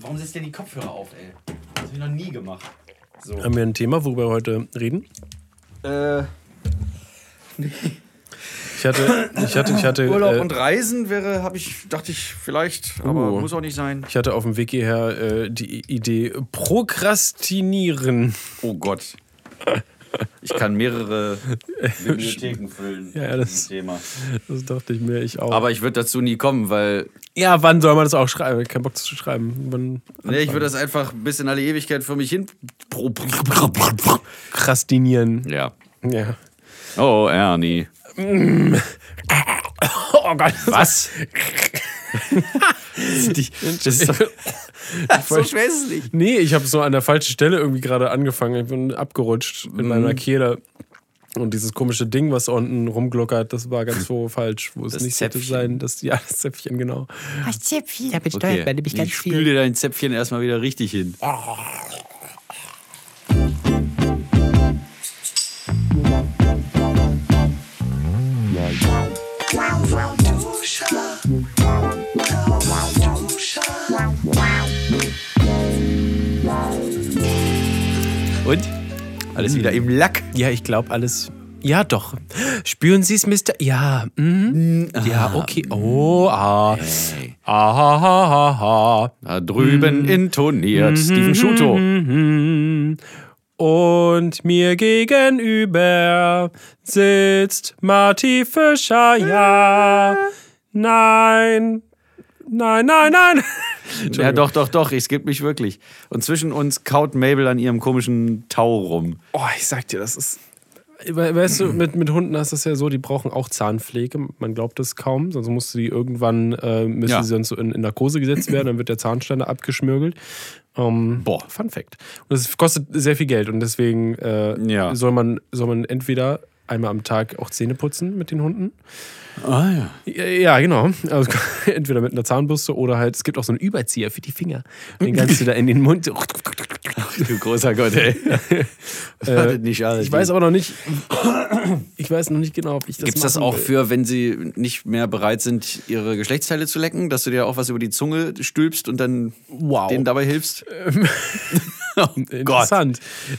warum setzt ihr die Kopfhörer auf, ey? Das hab ich noch nie gemacht. So. Haben wir ein Thema, worüber wir heute reden? Äh, Ich hatte, ich hatte, ich hatte, Urlaub äh, und Reisen wäre, habe ich, dachte ich vielleicht, aber Uh. muss auch nicht sein. ich hatte auf dem Weg hierher äh, die Idee Prokrastinieren. Oh Gott. Ich kann mehrere Bibliotheken füllen. Ja, das- Thema. Das dachte ich mir, ich auch. Aber ich würde dazu nie kommen, weil ja, wann soll man das auch schreiben? Keinen Bock zu schreiben. Nee, ich würde das einfach bis in alle Ewigkeit für mich hin. Krastinieren. Ja. Ja. Oh, Ernie. Oh Gott. Was? das ist so schwer ist es nicht. Nee, ich habe so an der falschen Stelle irgendwie gerade angefangen. Ich bin abgerutscht in Mhm. meiner Kehle. Und dieses komische Ding, was unten rumglockert, das war ganz so falsch, wo es nicht hätte Zäpfchen. sein. Das, ja, das Zäpfchen, genau. Das Zäpfchen. Damit Okay. steuert man nämlich ganz Ich spül dir dein Zäpfchen erstmal wieder richtig hin. Und? Alles wieder im Lack. Ja, ich glaube alles. Ja, doch. Spüren Sie es, Mister? Ja. Mhm. Ja, okay. Oh, ah. Hey. Ah, ha, ha, ha, Da drüben intoniert Steven Schuto. Mhm. Und mir gegenüber sitzt Marty Fischer. Ja. Nein. Nein, nein, nein. Ja, doch, doch, doch, es gibt mich wirklich. Und zwischen uns kaut Mabel an ihrem komischen Tau rum. Oh, ich sag dir, das ist. We- Weißt du, mit, mit Hunden ist das ja so, die brauchen auch Zahnpflege. Man glaubt es kaum, sonst musst du die irgendwann, äh, müssen Ja. sie sonst so in, in Narkose gesetzt werden, dann wird der Zahnstein abgeschmürgelt. Ähm, Boah. Fun Fact. Und es kostet sehr viel Geld und deswegen äh, Ja. soll, man, soll man entweder einmal am Tag auch Zähne putzen mit den Hunden. Ah ja. Ja, Ja, genau. Also, entweder mit einer Zahnbürste oder halt, es gibt auch so einen Überzieher für die Finger. Den kannst du da in den Mund. so- Du großer Gott, ey. Das wartet nicht alles. Äh, Ich weiß aber noch nicht, ich weiß noch nicht genau, ob ich das Gibt es das auch will. für, wenn sie nicht mehr bereit sind, ihre Geschlechtsteile zu lecken, dass du dir auch was über die Zunge stülpst und dann Wow. denen dabei hilfst? Interessant.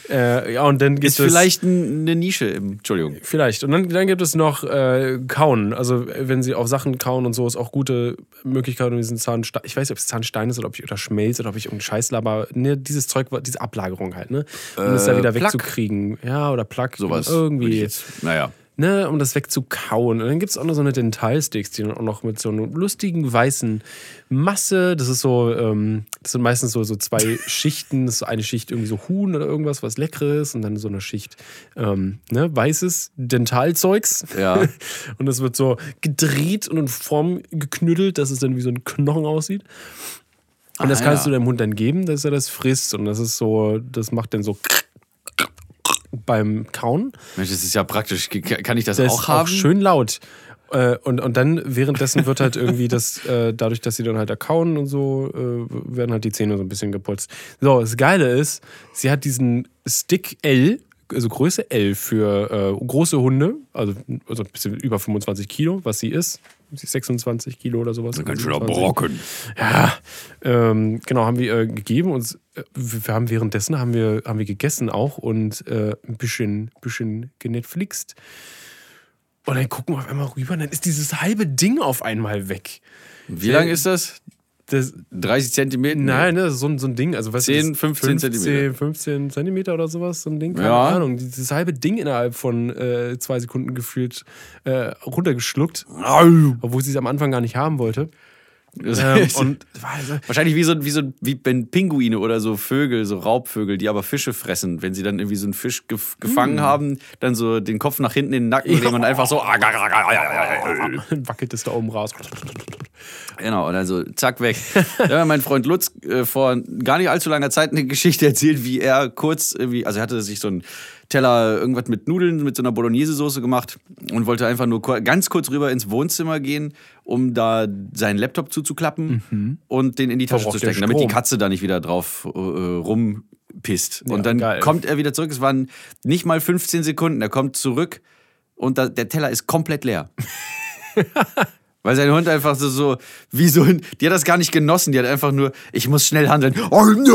Äh, ja, und dann gibt Ist es vielleicht ein- eine Nische im. Entschuldigung. Vielleicht. Und dann, dann gibt es noch äh, Kauen. Also, wenn sie auf Sachen kauen und so, ist auch gute Möglichkeit, um diesen Zahnstein. Ich weiß nicht, ob es Zahnstein ist oder ob ich oder Schmelz oder ob ich irgendeinen Scheiß laber. Ne, dieses Zeug, diese Ablagerung halt, ne? Um das da Äh, wieder Plaque. wegzukriegen. Ja, oder Plug. Sowas. Irgendwie. Jetzt, naja. Ne, um das wegzukauen. Und dann gibt es auch noch so eine Dentalsticks, die dann auch noch mit so einer lustigen weißen Masse, das ist so, ähm, das sind meistens so, so zwei Schichten, das ist so eine Schicht irgendwie so Huhn oder irgendwas, was Leckeres und dann so eine Schicht ähm, ne, weißes Dentalzeugs. Ja. Und das wird so gedreht und in Form geknüttelt, dass es dann wie so ein Knochen aussieht. Und das Ah, kannst ja. du deinem Hund dann geben, dass er das frisst. Und das ist so, das macht dann so beim Kauen. Mensch, das ist ja praktisch. Kann ich das Das auch ist haben? auch schön laut. Äh, Und, und dann währenddessen wird halt irgendwie das, äh, dadurch, dass sie dann halt erkauen und so, äh, werden halt die Zähne so ein bisschen geputzt. So, das Geile ist, sie hat diesen Stick L, also Größe L für äh, große Hunde, also, also ein bisschen über 25 Kilo, was sie ist. Sie ist 26 Kilo oder sowas. Ganz schöner 27. Brocken. Ja, ähm, genau, haben wir äh, gegeben und äh, wir haben währenddessen haben wir, haben wir gegessen auch und äh, ein bisschen, bisschen genetflixt. Und dann gucken wir auf einmal rüber und dann ist dieses halbe Ding auf einmal weg. Wie lang ist das? Das, 30 Zentimeter? nein, ne, so, ein- so ein Ding. Also, du, 10, das- 15 Zentimeter. 15 Zentimeter oder sowas, so ein Ding. Keine Ja. Ahnung. Dieses halbe Ding innerhalb von äh, zwei Sekunden gefühlt äh, runtergeschluckt. Obwohl sie es am Anfang gar nicht haben wollte. Ähm, und Wahrscheinlich wie so, wie so wie wenn Pinguine oder so Vögel, so Raubvögel, die aber Fische fressen, wenn sie dann irgendwie so einen Fisch gef gefangen haben, dann so den Kopf nach hinten in den Nacken legen und einfach so. dann wackelt es da oben raus. Genau, und also zack, weg. Mir mein Freund Lutz äh, vor gar nicht allzu langer Zeit eine Geschichte erzählt, wie er kurz irgendwie, also er hatte sich so einen Teller irgendwas mit Nudeln, mit so einer Bolognese-Soße gemacht und wollte einfach nur ganz kurz rüber ins Wohnzimmer gehen, um da seinen Laptop zuzuklappen und den in die Tasche Verbraucht zu stecken, damit die. Katze da nicht wieder drauf äh, rumpisst. Ja, und dann geil. kommt er wieder zurück, es waren nicht mal 15 Sekunden, er kommt zurück und da, der Teller ist komplett leer. Weil sein Hund einfach so, so, wie so die hat das gar nicht genossen, die hat einfach nur, ich muss schnell handeln. Und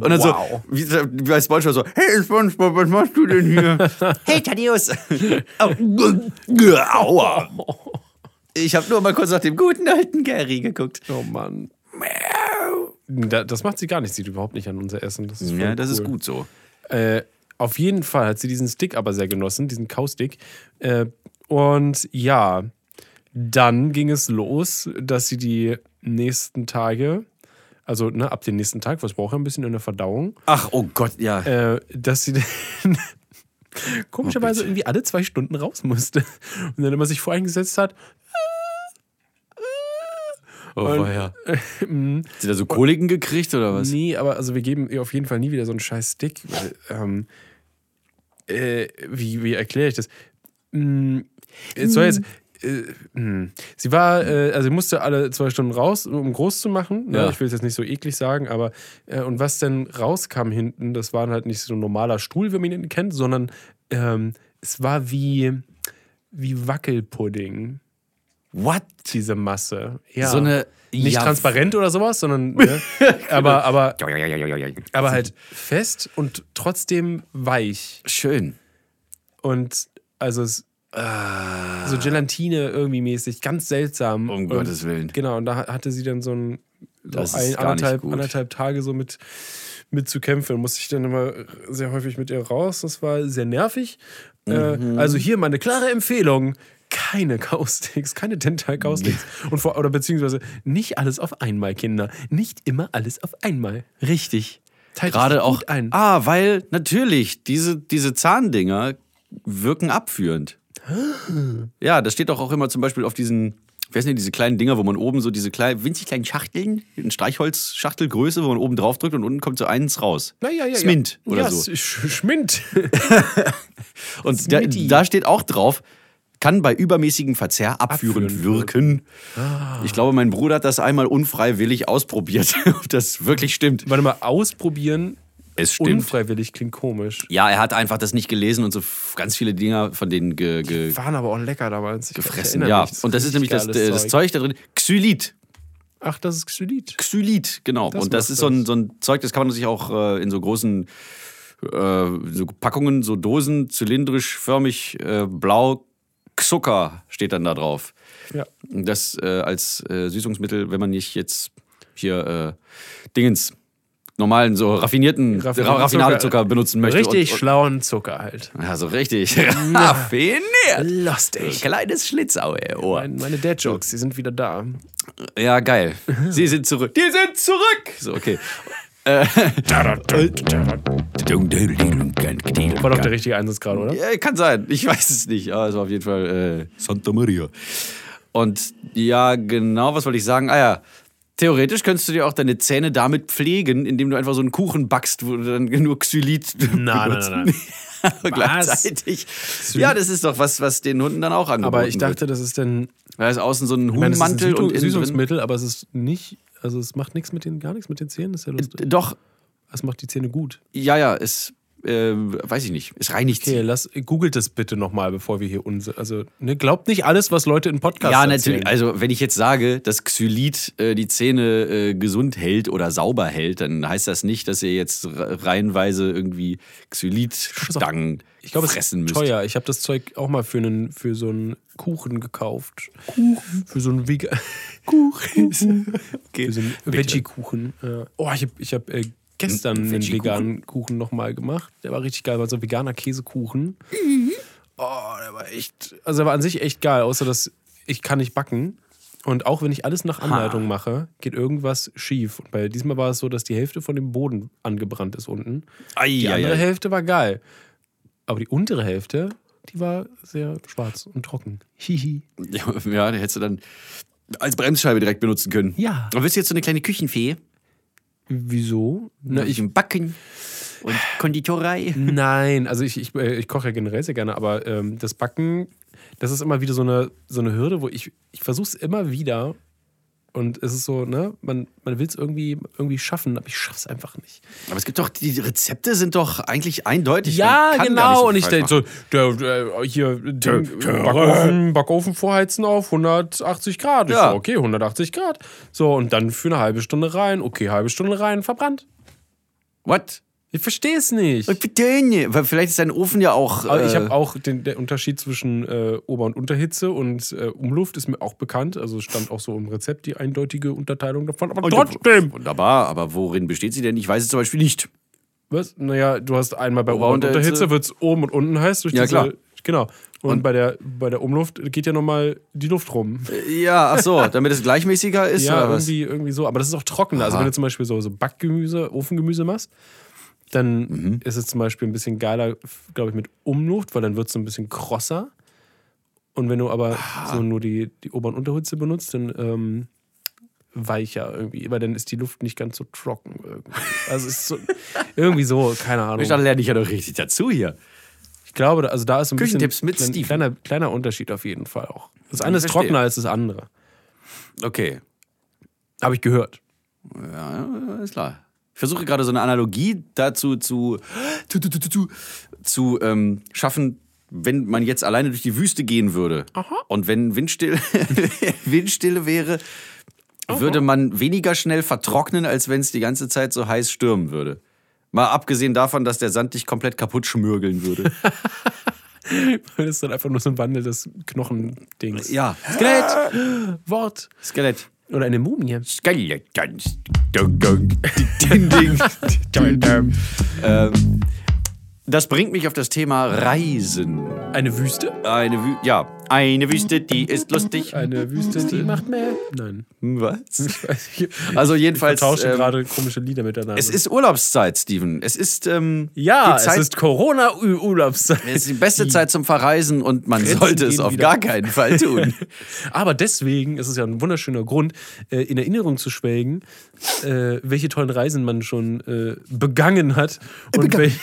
dann so, Wow. wie, wie bei Spongebob so, hey Spongebob, was machst du denn hier? hey Thaddeus. Au. Aua. Ich habe nur mal kurz nach dem guten alten Gary geguckt. Oh Mann. Da, das macht sie gar nicht, sieht überhaupt nicht an unser Essen. Das ist Ja, das ist cool. gut so. Äh, auf jeden Fall hat sie diesen Stick aber sehr genossen, diesen Kaustick. Äh, und ja, dann ging es los, dass sie die nächsten Tage, also ne, ab dem nächsten Tag, was braucht er ein bisschen in der Verdauung, Ach, oh Gott, ja. äh, dass sie dann komischerweise irgendwie alle zwei Stunden raus musste. Und dann immer sich voreingesetzt hat, Oh, ja. Hat sie da so Koliken gekriegt oder was? Nee, aber also wir geben ihr auf jeden Fall nie wieder so einen scheiß Stick. Weil, ähm, äh, wie, wie erkläre ich das? Mm, es soll jetzt. Äh, mm. sie war, äh, also sie musste alle zwei Stunden raus, um groß zu machen. Ne? Ja. Ich will es jetzt nicht so eklig sagen, aber äh, und was denn rauskam hinten, das war halt nicht so ein normaler Stuhl, wie man ihn kennt, sondern ähm, es war wie, wie Wackelpudding, What? diese Masse. Ja. So eine. nicht ja, transparent oder sowas, sondern ne? aber, aber aber halt fest und trotzdem weich. Schön. Und also es, so Gelatine irgendwie mäßig, ganz seltsam. Um und, Gottes Willen. Genau, und da hatte sie dann so ein, so Das ein anderthalb, anderthalb Tage so mit, mit zu kämpfen. Musste ich dann immer sehr häufig mit ihr raus. Das war sehr nervig. Äh, Mhm. also hier meine klare Empfehlung. Keine Kausticks, keine Dental-Kausticks. Und vor, oder beziehungsweise nicht alles auf einmal, Kinder. Nicht immer alles auf einmal. Richtig. Teilt Gerade auch. ein. Ah, weil natürlich, diese, diese Zahndinger wirken abführend. Ja, das steht doch auch immer zum Beispiel auf diesen, ich weiß nicht, diese kleinen Dinger, wo man oben so diese kleinen, winzig kleinen Schachteln, in Streichholzschachtelgröße, wo man oben drauf drückt und unten kommt so eins raus. Ja, ja, ja, Smint ja. oder ja, so. Sch Schmind. Und da, da steht auch drauf, kann bei übermäßigem Verzehr abführend Abführend wirken. Ah. Ich glaube, mein Bruder hat das einmal unfreiwillig ausprobiert, ob das wirklich stimmt. Warte mal, ausprobieren. Es Unfreiwillig klingt komisch. Ja, er hat einfach das nicht gelesen und so ganz viele Dinger von denen ge, ge, Waren aber auch lecker damals. Ich gefressen. Ja, mich, und das ist nämlich das, das Zeug da drin. Xylit. Ach, das ist Xylit. Xylit, genau. Das und das ist so ein, das. so ein Zeug, das kann man sich auch äh, in so großen äh, so Packungen, so Dosen, zylindrisch, förmig, äh, blau. Zucker steht dann da drauf. Ja. Das äh, als äh, Süßungsmittel, wenn man nicht jetzt hier äh, Dingens, normalen, so raffinierten Raffinierten Ra Raffinadezucker Zucker. benutzen möchte. Richtig Und, und, schlauen Zucker halt. ja, so richtig. Raffiniert. Lustig. Kleines Schlitzau, ey. Ohr. Mein, meine Dad-Jokes, die sind wieder da. Ja, geil. Sie sind zurück. Die sind zurück! So, okay. War doch der richtige Einsatz gerade, oder? Ja, kann sein. Ich weiß es nicht. Aber es war auf jeden Fall äh, Santa Maria. Und ja, genau, was wollte ich sagen? Ah ja, theoretisch könntest du dir auch deine Zähne damit pflegen, indem du einfach so einen Kuchen backst, wo du dann nur Xylit Nein, benutzt. nein, nein. Aber gleichzeitig. Ja, das ist doch was, was den Hunden dann auch angeboten Aber ich dachte, wird. das ist dann. Da ist außen so ein Ich meine, das ist ein Huhnmantel und innen Süßungsmittel, aber es ist nicht. Also es macht nichts mit den, gar nichts mit den Zähnen, das ist ja lustig. Doch, Es macht die Zähne gut. ja, ja, es, äh, weiß ich nicht, es reinigt sie. Okay, lass, googelt das bitte nochmal, bevor wir hier uns. Also, ne, glaubt nicht alles, was Leute in Podcasts Ja, erzählen. natürlich. Also, wenn ich jetzt sage, dass Xylit äh, die Zähne äh, gesund hält oder sauber hält, dann heißt das nicht, dass ihr jetzt re- reihenweise irgendwie Xylit-Stangen Ich glaube, es ist müsst. teuer. Ich habe das Zeug auch mal für, einen, für so einen Kuchen gekauft. Kuchen? Für so einen Vegan. Kuchen. Okay. Für so einen Veggie-Kuchen. Oh, ich habe ich hab, äh, gestern einen veganen Kuchen nochmal gemacht. Der war richtig geil. War so ein veganer Käsekuchen. Mhm. Oh, der war echt. Also, der war an sich echt geil, außer dass ich kann nicht backen. Und auch wenn ich alles nach Anleitung mache, geht irgendwas schief. Und bei diesmal war es so, dass die Hälfte von dem Boden angebrannt ist unten. Ei, Die andere ei. Hälfte war geil. Aber die untere Hälfte, die war sehr schwarz und trocken. Hihi. Ja, die hättest du dann als Bremsscheibe direkt benutzen können. Ja. Aber bist du jetzt so eine kleine Küchenfee? Wieso? Na, ich, Backen und Konditorei. nein, also ich, ich, äh, ich koche ja generell sehr gerne, aber ähm, das Backen, das ist immer wieder so eine, so eine Hürde, wo ich, ich versuche es immer wieder Und es ist so, ne, man, man will es irgendwie, irgendwie schaffen, aber ich schaff's einfach nicht. Aber es gibt doch, die Rezepte sind doch eigentlich eindeutig. Ja, genau. so und ich denke so, der, der, hier, Ding, Backofen, Backofen vorheizen auf 180 Grad. Ja. so, okay, 180 Grad. So, und dann für eine halbe Stunde rein. Okay, halbe Stunde rein, verbrannt. What? Ich verstehe es nicht. Weil vielleicht ist dein Ofen ja auch. Aber ich äh, habe auch den der Unterschied zwischen äh, Ober- und Unterhitze und äh, Umluft ist mir auch bekannt. Also stand auch so im Rezept die eindeutige Unterteilung davon. Aber trotzdem. Wunderbar, aber worin besteht sie denn? Ich weiß es zum Beispiel nicht. Was? Naja, du hast einmal bei Ober- und Unterhitze Hitze. wird es oben und unten heiß. Durch Ja, diese, klar. Genau. Und, Und- bei, der, bei der Umluft geht ja nochmal die Luft rum. Ja, ach so, damit es gleichmäßiger ist Ja, irgendwie, irgendwie so. Aber das ist auch trockener. Also Aha. wenn du zum Beispiel so, so Backgemüse, Ofengemüse machst, dann Mhm. ist es zum Beispiel ein bisschen geiler, glaube ich, mit Umluft, weil dann wird es so ein bisschen krosser. Und wenn du aber so nur die, die Ober- und Unterhitze benutzt, dann ähm, weicher irgendwie. Weil dann ist die Luft nicht ganz so trocken irgendwie. Also ist so, irgendwie so, keine Ahnung. Ich lerne ich ja doch richtig dazu hier. Ich glaube, da- also da ist ein bisschen Küchentipps mit klein, Steven. kleiner, kleiner Unterschied auf jeden Fall auch. Das eine ist verstehe. trockener als das andere. Okay. Habe ich gehört. Ja, ist klar. Ich versuche gerade so eine Analogie dazu zu, zu, zu, zu, zu, ähm, schaffen, wenn man jetzt alleine durch die Wüste gehen würde und wenn Windstille, Windstille wäre, würde man weniger schnell vertrocknen, als wenn es die ganze Zeit so heiß stürmen würde. Mal abgesehen davon, dass der Sand dich komplett kaputt schmürgeln würde. Das ist dann einfach nur so ein Wandel des Knochendings. ja. Skelett! Wort. Skelett. Oder eine Mumie. Skelett. Ding, ding. Ähm, das bringt mich auf das Thema Reisen. Eine Wüste? Eine Wü ja, eine Wüste, die ist lustig. Eine Wüste, die macht mehr. Nein. Was? Ich. Also jedenfalls, Wir tauschen ähm, gerade komische Lieder miteinander. Es ist Urlaubszeit, Steven. Es ist ähm, ja, die Zeit, es ist Corona-Urlaubszeit. es ist die beste Zeit zum Verreisen und man Grenzen sollte es auf wieder gar keinen Fall tun. Aber deswegen ist es ja ein wunderschöner Grund, äh, in Erinnerung zu schwelgen, äh, welche tollen Reisen man schon äh, begangen hat und, welche,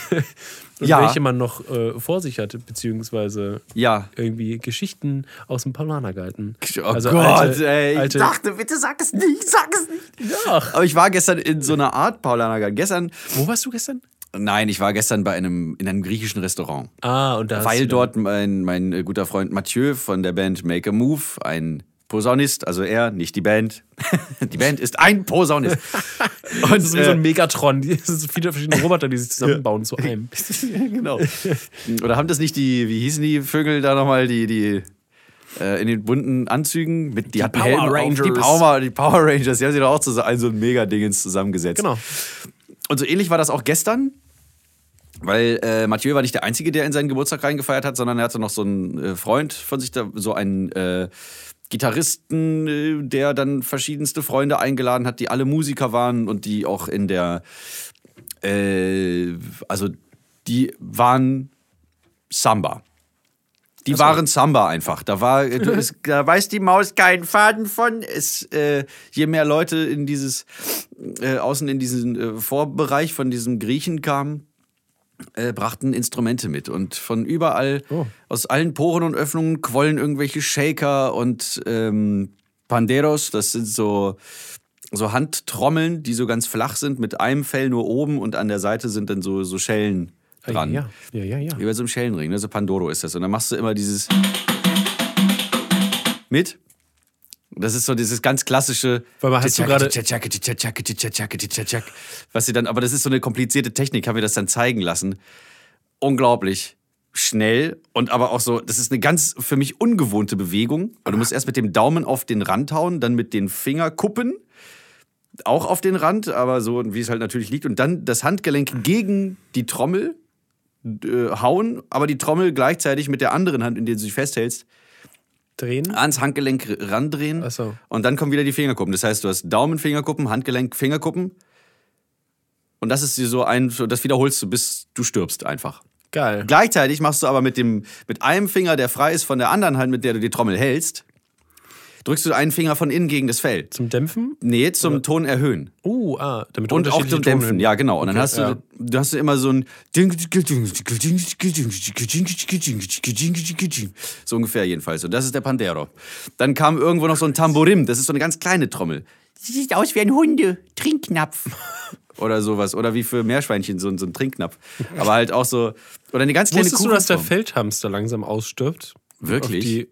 und Ja. welche man noch äh, vor sich hat, beziehungsweise ja. irgendwie Geschichten aus dem Paulanergarten. Oh Also Gott, alte- ey. Ich alte- dachte, bitte sag es nicht, sag es nicht. Ja. Aber ich war gestern in so einer Art Paulanergarten. Gestern, Wo warst du gestern? nein, ich war gestern bei einem, in einem griechischen Restaurant. Ah, und da Weil dort mein, mein guter Freund Mathieu von der Band Make a Move, ein Posaunist, also er, nicht die Band. die Band ist ein Posaunist. Und, Das ist wie so ein äh, Megatron. Das sind viele verschiedene Roboter, die sich zusammenbauen zu einem. genau. Oder haben das nicht die, wie hießen die Vögel da nochmal, die, die äh, in den bunten Anzügen mit die, hatten Power auf. Rangers. Die Power, die Power Rangers, die haben sich doch auch zusammen, so ein Mega-Dingens zusammengesetzt. Genau. Und so ähnlich war das auch gestern. Weil äh, Mathieu war nicht der Einzige, der in seinen Geburtstag reingefeiert hat, sondern er hatte noch so einen äh, Freund von sich, da, so einen äh, Gitarristen, äh, der dann verschiedenste Freunde eingeladen hat, die alle Musiker waren und die auch in der, äh, also die waren Samba. Die waren Samba einfach. Da war, du, es, da weiß die Maus keinen Faden von. Es, äh, je mehr Leute in dieses, äh, außen in diesen äh, Vorbereich von diesem Griechen kamen, äh, brachten Instrumente mit. Und von überall, Oh. aus allen Poren und Öffnungen quollen irgendwelche Shaker und ähm, Panderos. Das sind so, so Handtrommeln, die so ganz flach sind, mit einem Fell nur oben und an der Seite sind dann so, so Schellen dran. Ja, ja, ja. ja. Wie bei so einem Schellenring, ne? so Pandoro ist das. Und dann machst du immer dieses mit. Das ist so dieses ganz klassische. Weil man hast du gerade- Was sie dann, aber das ist so eine komplizierte Technik, haben wir das dann zeigen lassen. Unglaublich schnell und aber auch so, das ist eine ganz für mich ungewohnte Bewegung. Weil du musst erst mit dem Daumen auf den Rand hauen, dann mit den Fingerkuppen auch auf den Rand, aber so wie es halt natürlich liegt und dann das Handgelenk gegen die Trommel äh, hauen, aber die Trommel gleichzeitig mit der anderen Hand, in der du sie festhältst, Drehen. ans Handgelenk randrehen. Ach so. Und dann kommen wieder die Fingerkuppen. Das heißt, du hast Daumen, Fingerkuppen, Handgelenk, Fingerkuppen. Und das ist so ein, das wiederholst du, bis du stirbst einfach. Geil. Gleichzeitig machst du aber mit, dem, mit einem Finger, der frei ist von der anderen Hand, mit der du die Trommel hältst, drückst du einen Finger von innen gegen das Fell. Zum Dämpfen? Nee, zum Ton erhöhen. Uh, Oh, ah, damit du Und auch zum Dämpfen, Tonhöhen- ja, genau. Und dann Okay, hast du, ja. du hast du immer so ein so ungefähr jedenfalls. Und das ist der Pandero. Dann kam irgendwo noch so ein Tamborim, das ist so eine ganz kleine Trommel. Sie sieht aus wie ein Hunde, Trinknapf. Oder sowas. Oder wie für Meerschweinchen, so, ein- so ein Trinknapf. Aber halt auch so. Oder eine ganz kleine Wusstest du, dass der. Feldhamster langsam ausstirbt? Wirklich?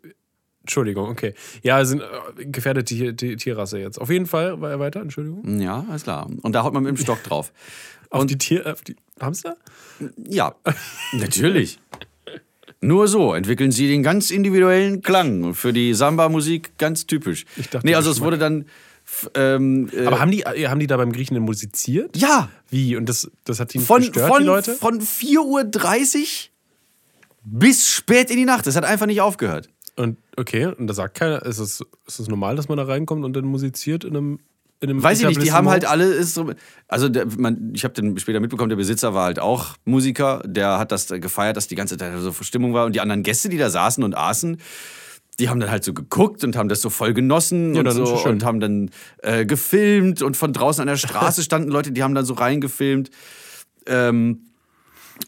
Entschuldigung, okay. Ja, sind äh, gefährdete Tierrasse jetzt. Auf jeden Fall, war er weiter, Entschuldigung. Ja, alles klar. Und da haut man mit dem Stock drauf. Auf die Tier, auf die Hamster? Ja, natürlich. Nur so entwickeln sie den ganz individuellen Klang. Für die Samba-Musik ganz typisch. Ich dachte, nee, also es wurde dann. Ähm, äh, Aber haben die, äh, haben die da beim Griechen denn musiziert? ja, Wie? Und das, das hat die nicht von, gestört, von, die Leute? von 4.30 Uhr bis spät in die Nacht. Das hat einfach nicht aufgehört. Und okay, und da sagt keiner, ist es, ist es normal, dass man da reinkommt und dann musiziert in einem, in einem Weiß ich nicht, die haben halt alle. Instrum- Also, der, man, ich habe dann später mitbekommen, der Besitzer war halt auch Musiker. Der hat das gefeiert, dass die ganze Zeit so Stimmung war. Und die anderen Gäste, die da saßen und aßen, die haben dann halt so geguckt und haben das so voll genossen Ja, und so und haben dann äh, gefilmt. Und von draußen an der Straße standen Leute, die haben dann so reingefilmt. Ähm,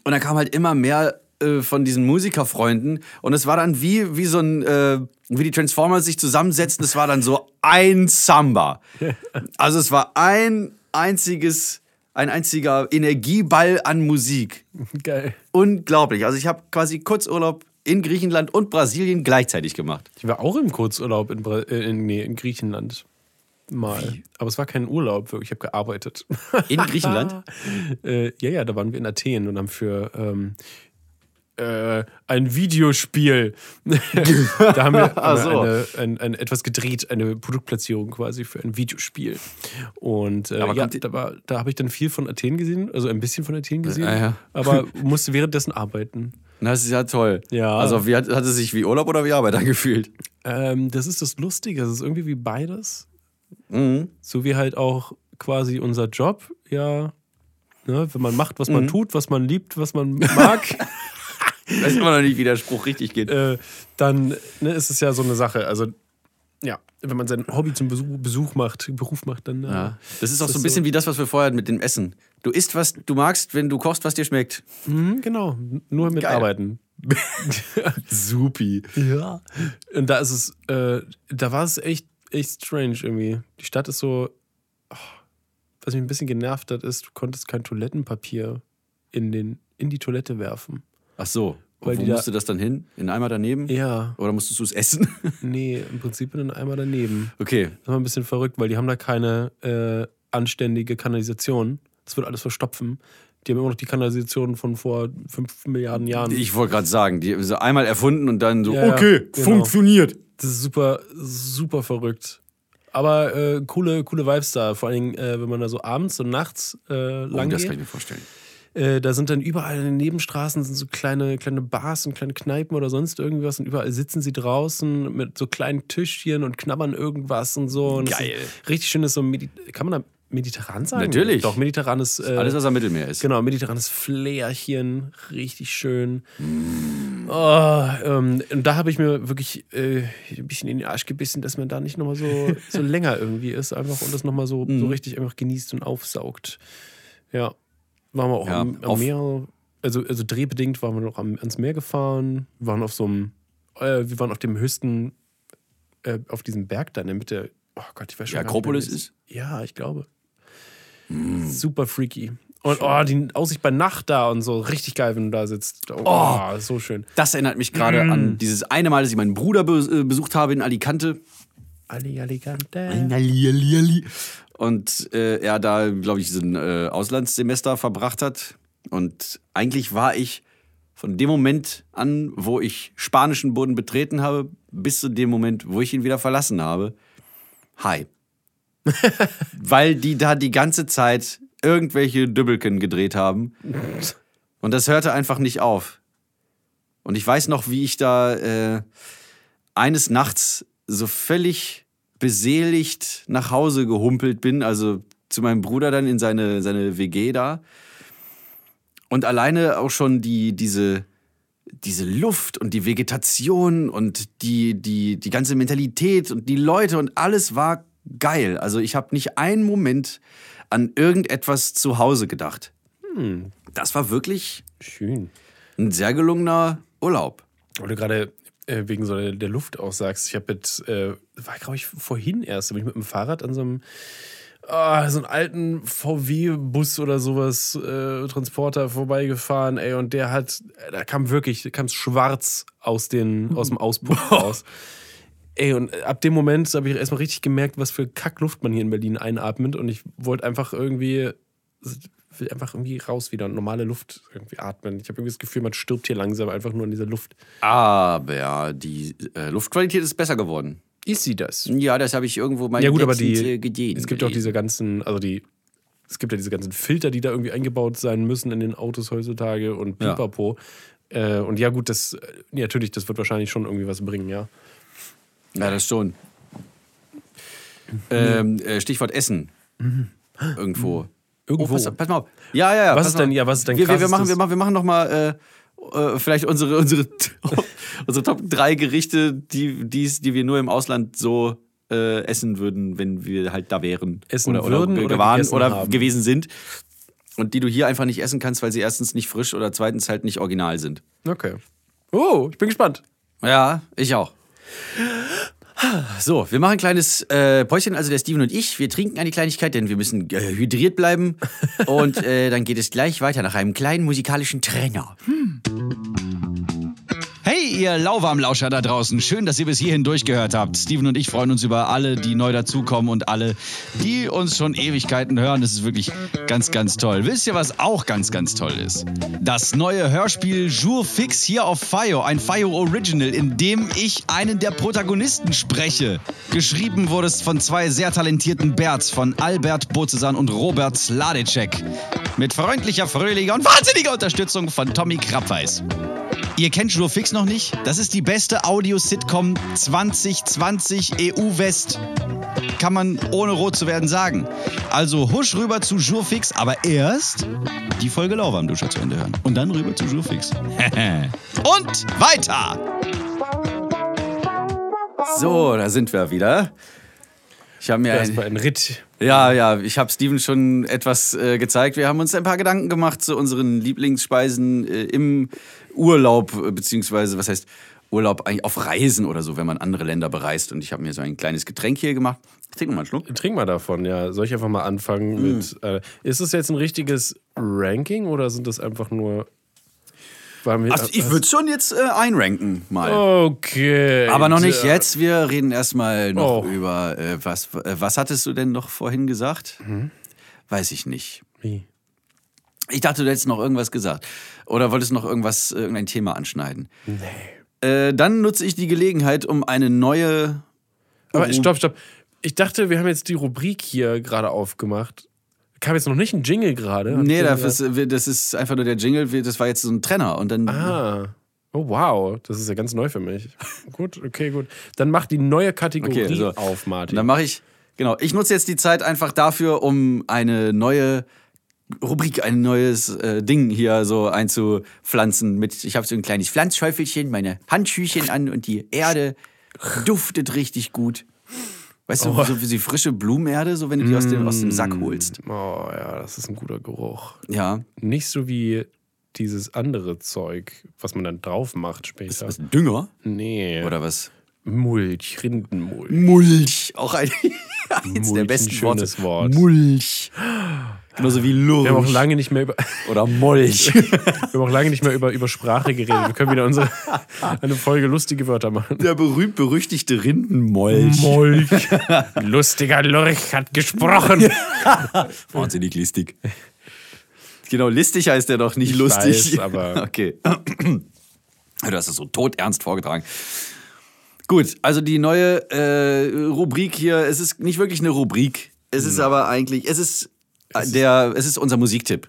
und dann kam halt immer mehr äh, von diesen Musikerfreunden und es war dann wie, wie so ein, äh, wie die Transformers sich zusammensetzten, es war dann so ein Samba. Also es war ein einziges, ein einziger Energieball an Musik. Geil. Unglaublich. Also ich habe quasi Kurzurlaub in Griechenland und Brasilien gleichzeitig gemacht. Ich war auch im Kurzurlaub in, Bra äh, in, nee, in Griechenland. Mal. Aber es war kein Urlaub, wirklich. Ich habe gearbeitet. In Griechenland? äh, ja, ja, da waren wir in Athen und haben für ähm, äh, ein Videospiel. da haben wir, so. eine, ein, ein, etwas gedreht, eine Produktplatzierung quasi für ein Videospiel. Und äh, ja, da, war- da habe ich dann viel von Athen gesehen, also ein bisschen von Athen gesehen, Ja, ja. aber musste währenddessen arbeiten. Das ist ja toll. Ja. Also wie hat, hat es sich wie Urlaub oder wie Arbeit angefühlt? Ähm, das ist das Lustige, es ist irgendwie wie beides. Mhm. So wie halt auch quasi unser Job, ja, ne, wenn man macht, was man Mhm. tut, was man liebt, was man mag, Ich weiß immer noch nicht, wie der Spruch richtig geht. äh, dann ne, ist es ja so eine Sache. Also, ja, wenn man sein Hobby zum Besuch, Besuch macht, Beruf macht, dann. äh, Ja. Das ist auch das so ein so- bisschen wie das, was wir vorher hatten mit dem Essen. Du isst, was du magst, wenn du kochst, was dir schmeckt. mhm, genau, nur mit Geil. Arbeiten. Supi. Ja. Und da ist es, äh, da war es echt, echt strange irgendwie. Die Stadt ist so, oh, was mich ein bisschen genervt hat, ist, du konntest kein Toilettenpapier in, den, in die Toilette werfen. Ach so. Und Weil wo die da- musst du das dann hin? In einen Eimer daneben? Ja, Oder musstest du es essen? nee, im Prinzip in den Eimer daneben. okay. Das war ein bisschen verrückt, weil die haben da keine äh, anständige Kanalisation. Das wird alles verstopfen. Die haben immer noch die Kanalisation von vor fünf Milliarden Jahren. Ich wollte gerade sagen, die so einmal erfunden und dann so, Ja, okay, genau. funktioniert. Das ist super, super verrückt. Aber äh, coole, coole Vibes da. Vor allen Dingen, äh, wenn man da so abends und nachts äh, lang oh, das kann ich mir vorstellen. Äh, da sind dann überall in den Nebenstraßen sind so kleine, kleine Bars und kleine Kneipen oder sonst irgendwas. Und überall sitzen sie draußen mit so kleinen Tischchen und knabbern irgendwas und so. Und Geil. ist Richtig schönes so, Medi kann man da mediterran sagen? Natürlich. Doch, mediterranes. Äh, Alles, was am Mittelmeer ist. Genau, mediterranes Flärchen, richtig schön. Oh, ähm, und da habe ich mir wirklich äh, ein bisschen in den Arsch gebissen, dass man da nicht nochmal so, so länger irgendwie ist, einfach und das nochmal so, Mhm. so richtig einfach genießt und aufsaugt. Ja, waren wir auch Ja, am, am Meer, also, also drehbedingt waren wir noch am, ans Meer gefahren, wir waren auf so einem, äh, wir waren auf dem höchsten, äh, auf diesem Berg da in der Mitte. Oh Gott, ich weiß schon mehr, Akropolis ist? Ja, ich glaube. Super freaky. Und oh, die Aussicht bei Nacht da und so, richtig geil, wenn du da sitzt. Oh, Oh. so schön. Das erinnert mich gerade Mm. an dieses eine Mal, dass ich meinen Bruder be äh, besucht habe in Alicante. Ali Alicante. Ali, Ali, Ali. Und äh, er da, glaube ich, so ein äh, Auslandssemester verbracht hat. Und eigentlich war ich von dem Moment an, wo ich spanischen Boden betreten habe, bis zu dem Moment, wo ich ihn wieder verlassen habe, hi. Weil die da die ganze Zeit irgendwelche Dübbelken gedreht haben. Und das hörte einfach nicht auf. Und ich weiß noch, wie ich da äh, eines Nachts so völlig beseligt nach Hause gehumpelt bin, also zu meinem Bruder dann in seine, seine WG da. Und alleine auch schon die, diese, diese Luft und die Vegetation und die, die, die ganze Mentalität und die Leute und alles war geil. Also ich habe nicht einen Moment an irgendetwas zu Hause gedacht. Das war wirklich Schön. ein sehr gelungener Urlaub. Weil du gerade wegen so der, der Luft auch sagst, ich habe jetzt, äh, war glaube ich vorhin erst, bin ich mit dem Fahrrad an so einem ah, so einen alten VW-Bus oder sowas, äh, Transporter vorbeigefahren, ey, und der hat, da kam wirklich, da kam schwarz aus, den, aus dem Auspuff raus. Ey, und ab dem Moment habe ich erstmal richtig gemerkt, was für Kackluft man hier in Berlin einatmet. Und ich wollte einfach irgendwie, will einfach irgendwie raus wieder und normale Luft irgendwie atmen. Ich habe irgendwie das Gefühl, man stirbt hier langsam einfach nur an dieser Luft. Aber die äh, Luftqualität ist besser geworden. Ist sie das? Ja, das habe ich irgendwo mal Ja, gut, aber die, gesehen. es gibt auch diese ganzen, also die, es gibt ja diese ganzen Filter, die da irgendwie eingebaut sein müssen in den Autos heutzutage und Ja. pipapo. Äh, und ja, gut, das, ja, natürlich, das wird wahrscheinlich schon irgendwie was bringen, ja. Ja, das schon. Ähm, äh, Stichwort Essen. Irgendwo. Irgendwo. Oh, pass, pass mal auf. Ja, ja, ja. Was ist denn- ja, was ist denn wir, wir, machen, wir machen, wir machen noch mal äh, äh, vielleicht unsere, unsere, unsere Top 3 Gerichte, die, die's, die wir nur im Ausland so äh, essen würden, wenn wir halt da wären. Essen oder, würden oder, oder waren oder haben? gewesen sind. Und die du hier einfach nicht essen kannst, weil sie erstens nicht frisch oder zweitens halt nicht original sind. Okay. Oh, ich bin gespannt. Ja, ich auch. So, wir machen ein kleines äh, Päuschen, also der Steven und ich. Wir trinken eine Kleinigkeit, denn wir müssen äh, hydriert bleiben. Und äh, dann geht es gleich weiter nach einem kleinen musikalischen Trainer. Hey, ihr Lauwarmlauscher da draußen. Schön, dass ihr bis hierhin durchgehört habt. Steven und ich freuen uns über alle, die neu dazukommen und alle, die uns schon Ewigkeiten hören. Das ist wirklich ganz, ganz toll. Wisst ihr, was auch ganz, ganz toll ist? Das neue Hörspiel Jour Fix hier auf FIO, ein FIO Original, in dem ich einen der Protagonisten spreche. Geschrieben wurde es von zwei sehr talentierten Berts, von Albert Bozesan und Robert Sladecek. Mit freundlicher, fröhlicher und wahnsinniger Unterstützung von Tommy Krabweis. Ihr kennt Jour Fix noch nicht? Das ist die beste Audio-Sitcom 2020 EU-West. Kann man ohne rot zu werden sagen. Also husch rüber zu Jour Fix, aber erst die Folge Lauwarmduscher zu Ende hören. Und dann rüber zu Jour Fix. Und weiter! So, da sind wir wieder. Ich habe mir ein, Erstmal ein Ritt. ja, ja, ich habe Steven schon etwas äh, gezeigt. Wir haben uns ein paar Gedanken gemacht zu unseren Lieblingsspeisen äh, im Urlaub, äh, beziehungsweise, was heißt Urlaub eigentlich auf Reisen oder so, wenn man andere Länder bereist. Und ich habe mir so ein kleines Getränk hier gemacht. Trink mal einen Schluck. Trink mal davon, ja. Soll ich einfach mal anfangen Hm. mit. Äh, ist es jetzt ein richtiges Ranking oder sind das einfach nur. Wir- Also ich würde schon jetzt äh, einranken mal. Okay. Aber noch nicht jetzt. Wir reden erstmal noch Oh. über äh, was. Äh, was hattest du denn noch vorhin gesagt? Weiß ich nicht. Wie? Ich dachte, du hättest noch irgendwas gesagt. Oder wolltest noch irgendwas, äh, irgendein Thema anschneiden. Nee. Äh, dann nutze ich die Gelegenheit, um eine neue. Aber stopp, stopp. Ich dachte, wir haben jetzt die Rubrik hier gerade aufgemacht. Kam jetzt noch nicht ein Jingle gerade? Nee, das ist, das ist einfach nur der Jingle. Das war jetzt so ein Trenner. Und dann. Ah. Oh, wow. Das ist ja ganz neu für mich. gut, okay, gut. Dann mach die neue Kategorie Okay, so. auf, Martin. Dann mache ich. Genau. Ich nutze jetzt die Zeit einfach dafür, um eine neue Rubrik, ein neues äh, Ding hier so einzupflanzen. Mit, ich habe so ein kleines Pflanzschäufelchen, meine Handschüchen an und die Erde duftet richtig gut. Weißt du, so wie die frische Blumenerde, so wenn du die aus dem, aus dem Sack holst. Oh ja, das ist ein guter Geruch. Ja. Nicht so wie dieses andere Zeug, was man dann drauf macht später. Was, Dünger? Nee. Oder was? Mulch, Rindenmulch. Mulch. Auch ein, eins Mulch, der ein besten schönes Worte. Wort. Mulch. Genauso wie Lurch. Wir haben auch lange nicht mehr über, Oder Molch. wir haben auch lange nicht mehr über, über Sprache geredet. Wir können wieder unsere, eine Folge lustige Wörter machen. der berühmt-berüchtigte Rindenmolch. Molch. Lustiger Lurch hat gesprochen. Wahnsinnig listig. Genau, listig heißt der doch, nicht Ich lustig. weiß, aber- Okay. Du hast es so todernst vorgetragen. Gut, also die neue äh, Rubrik hier, es ist nicht wirklich eine Rubrik. Es ist aber eigentlich, es ist, der, es ist unser Musiktipp.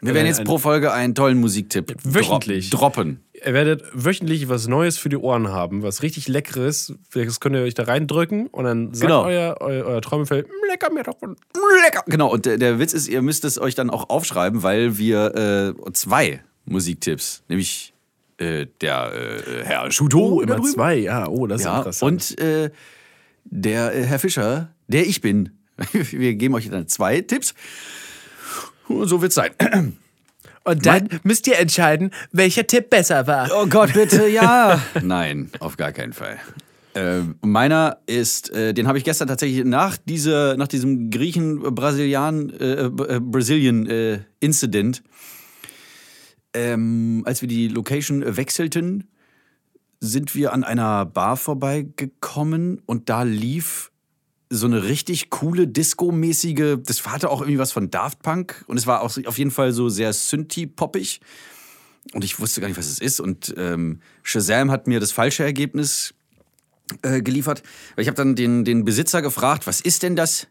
Wir werden jetzt ein- pro Folge einen tollen Musiktipp Wöchentlich. dro droppen. Ihr werdet wöchentlich was Neues für die Ohren haben, was richtig Leckeres. Das könnt ihr euch da reindrücken und dann sagt Genau. euer, euer, euer Trommelfell, "Mm, lecker mir doch. Lecker. Genau, und der, der Witz ist, ihr müsst es euch dann auch aufschreiben, weil wir äh, zwei Musiktipps, nämlich äh, der äh, Herr Schuto Oh, immer drüben. zwei, ja. Oh, das ist Ja, interessant. und äh, der äh, Herr Fischer, der ich bin. Wir geben euch dann zwei Tipps. Und so wird's sein. Und dann müsst ihr entscheiden, welcher Tipp besser war. Oh Gott, bitte, ja. Nein, auf gar keinen Fall. Äh, meiner ist, äh, den habe ich gestern tatsächlich nach, diese, nach diesem Griechen-Brasilian äh, äh, äh, Incident, ähm, als wir die Location wechselten, sind wir an einer Bar vorbeigekommen und da lief so eine richtig coole Disco-mäßige, das hatte auch irgendwie was von Daft Punk und es war auch auf jeden Fall so sehr Synthie-poppig und ich wusste gar nicht, was es ist und ähm, Shazam hat mir das falsche Ergebnis äh, geliefert. Weil Ich habe dann den, den Besitzer gefragt, was ist denn das?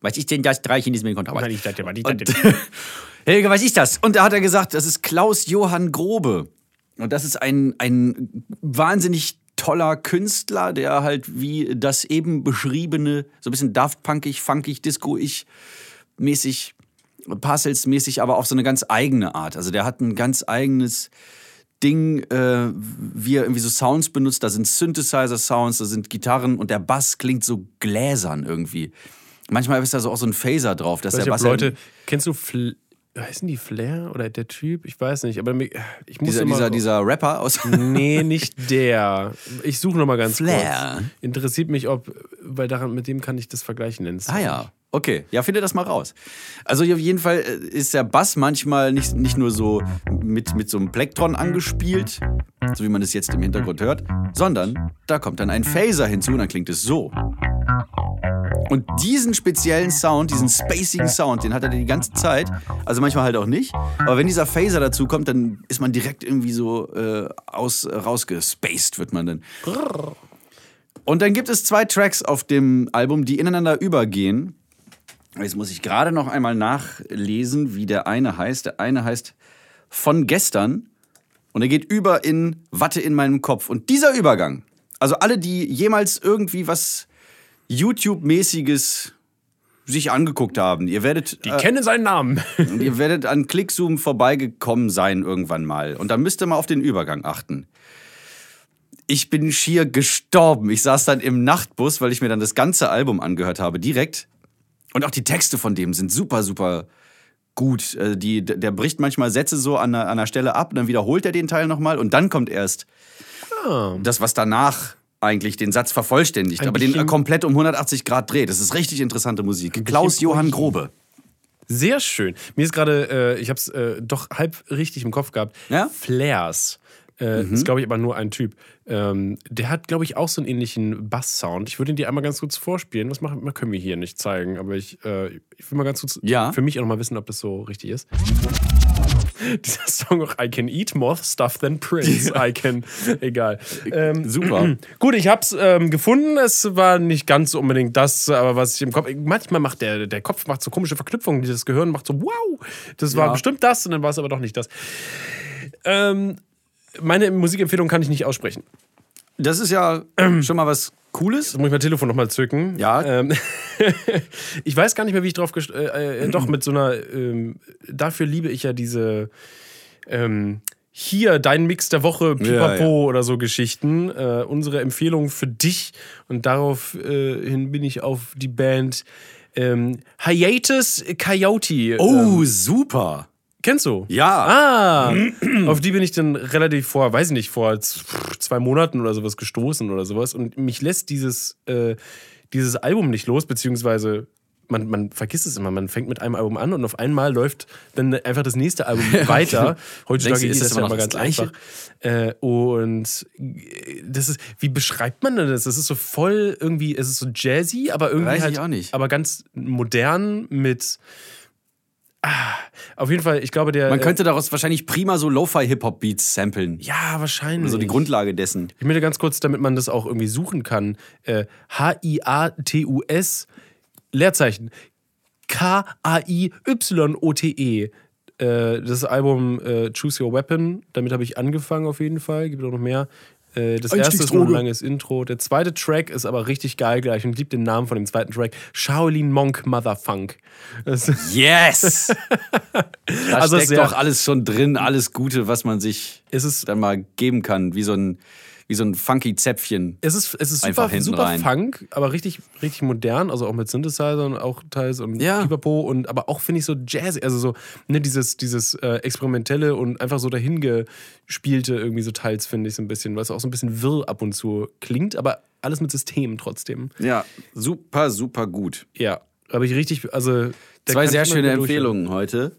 Was ist denn das? Drei Und, dachte. Helge, was ist das? Und da hat er gesagt, das ist Klaus Johann Grobe. Und das ist ein, ein wahnsinnig toller Künstler, der halt wie das eben beschriebene, so ein bisschen Daft Punkig, funkig, Disco-ich mäßig, Parcels-mäßig, aber auf so eine ganz eigene Art. Also der hat ein ganz eigenes Ding, äh, wie er irgendwie so Sounds benutzt. Da sind Synthesizer-Sounds, da sind Gitarren und der Bass klingt so gläsern irgendwie. Manchmal ist da so auch so ein Phaser drauf, dass Weiß der Bass Leute, kennst du Fl heißen die Flair oder der Typ? Ich weiß nicht, aber ich muss dieser, immer dieser, dieser Rapper aus. Nee, nicht der. Ich suche noch mal ganz Flair. kurz. Interessiert mich, ob, weil daran mit dem kann ich das vergleichen nennen. Ah ja, okay. Ja, finde das mal raus. Also auf jeden Fall äh, ist der Bass manchmal nicht, nicht nur so mit, mit so einem Plektron angespielt, so wie man es jetzt im Hintergrund hört, sondern da kommt dann ein Phaser hinzu und dann klingt es so. Und diesen speziellen Sound, diesen spacigen Sound, den hat er die ganze Zeit. Also manchmal halt auch nicht. Aber wenn dieser Phaser dazu kommt, dann ist man direkt irgendwie so äh, aus, rausgespaced, wird man dann. Und dann gibt es zwei Tracks auf dem Album, die ineinander übergehen. Jetzt muss ich gerade noch einmal nachlesen, wie der eine heißt. Der eine heißt Von gestern und er geht über in Watte in meinem Kopf. Und dieser Übergang, also alle, die jemals irgendwie was YouTube-mäßiges sich angeguckt haben, ihr werdet Ich kenne seinen Namen. ihr werdet an Clickzoom vorbeigekommen sein irgendwann mal. Und dann müsst ihr mal auf den Übergang achten. Ich bin schier gestorben. Ich saß dann im Nachtbus, weil ich mir dann das ganze Album angehört habe, direkt. Und auch die Texte von dem sind super, super gut. Äh, Die, der bricht manchmal Sätze so an einer, an einer Stelle ab, dann wiederholt er den Teil nochmal und dann kommt erst das, was danach eigentlich den Satz vervollständigt, Ein aber den bisschen- komplett um 180 Grad dreht. Das ist richtig interessante Musik. Klaus Johann Grobe. Sehr schön. Mir ist gerade, äh, ich habe es äh, doch halb richtig im Kopf gehabt. Ja? Flares. Äh, Ist, glaube ich, aber nur ein Typ. Ähm, der hat, glaube ich, auch so einen ähnlichen Bass-Sound. Ich würde ihn dir einmal ganz kurz vorspielen. Das machen, können wir hier nicht zeigen, aber ich, äh, ich will mal ganz kurz Ja. für mich auch noch mal wissen, ob das so richtig ist. Dieser Song auch I can eat more stuff than Prince. I can. Egal. Ähm, Super. Gut, ich hab's ähm, gefunden. Es war nicht ganz unbedingt das, aber was ich im Kopf. Manchmal macht der, der Kopf macht so komische Verknüpfungen, das Gehirn macht so, wow, das war Ja. bestimmt das und dann war es aber doch nicht das. Ähm, meine Musikempfehlung kann ich nicht aussprechen. Das ist ja schon mal was Cooles. Da muss ich mein Telefon nochmal zücken. Ja. Ähm, ich weiß gar nicht mehr, wie ich drauf gest äh, äh, Doch, mit so einer. Ähm, dafür liebe ich ja diese. Ähm, hier, dein Mix der Woche, Pipapo Ja, ja. oder so Geschichten. Äh, unsere Empfehlung für dich. Und daraufhin äh, bin ich auf die Band ähm, Hiatus Coyote. Oh, Ähm, super. Kennst du? Ja. Ah, auf die bin ich dann relativ vor, weiß ich nicht, vor zwei Monaten oder sowas gestoßen oder sowas. Und mich lässt dieses, äh, dieses Album nicht los, beziehungsweise man, man vergisst es immer. Man fängt mit einem Album an und auf einmal läuft dann einfach das nächste Album weiter. Heutzutage ist das das ja immer ganz Gleiche? einfach. Äh, und äh, das ist, wie beschreibt man denn das? Das ist so voll irgendwie, es ist so jazzy, aber irgendwie Weiß ich halt, auch nicht. aber ganz modern mit. Auf jeden Fall, ich glaube, der. Man könnte daraus wahrscheinlich prima so Lo-Fi-Hip-Hop-Beats samplen. Ja, wahrscheinlich. So die Grundlage dessen. Ich möchte ganz kurz, damit man das auch irgendwie suchen kann. Äh, H-I-A-T-U-S, Leerzeichen. K-A-I-Y-O-T-E. Äh, das Album äh, Choose Your Weapon. Damit habe ich angefangen auf jeden Fall. Gibt auch noch mehr. Äh, das erste ist nur ein langes Intro. Der zweite Track ist aber richtig geil gleich und liebt den Namen von dem zweiten Track. Shaolin Monk Motherfunk. Yes! da Also steckt doch alles schon drin, alles Gute, was man sich es ist dann mal geben kann. Wie so ein, wie so ein funky Zäpfchen. Es ist, es ist super, super rein. Funk, aber richtig, richtig modern, also auch mit Synthesizern auch teils und Ja. Pipapo und aber auch finde ich so jazzy, also so ne, dieses, dieses äh, experimentelle und einfach so dahingespielte irgendwie so teils finde ich so ein bisschen, was auch so ein bisschen wirr ab und zu klingt, aber alles mit System trotzdem. Ja, super, super gut. Ja, aber ich richtig, also Zwei sehr schöne. Empfehlungen heute.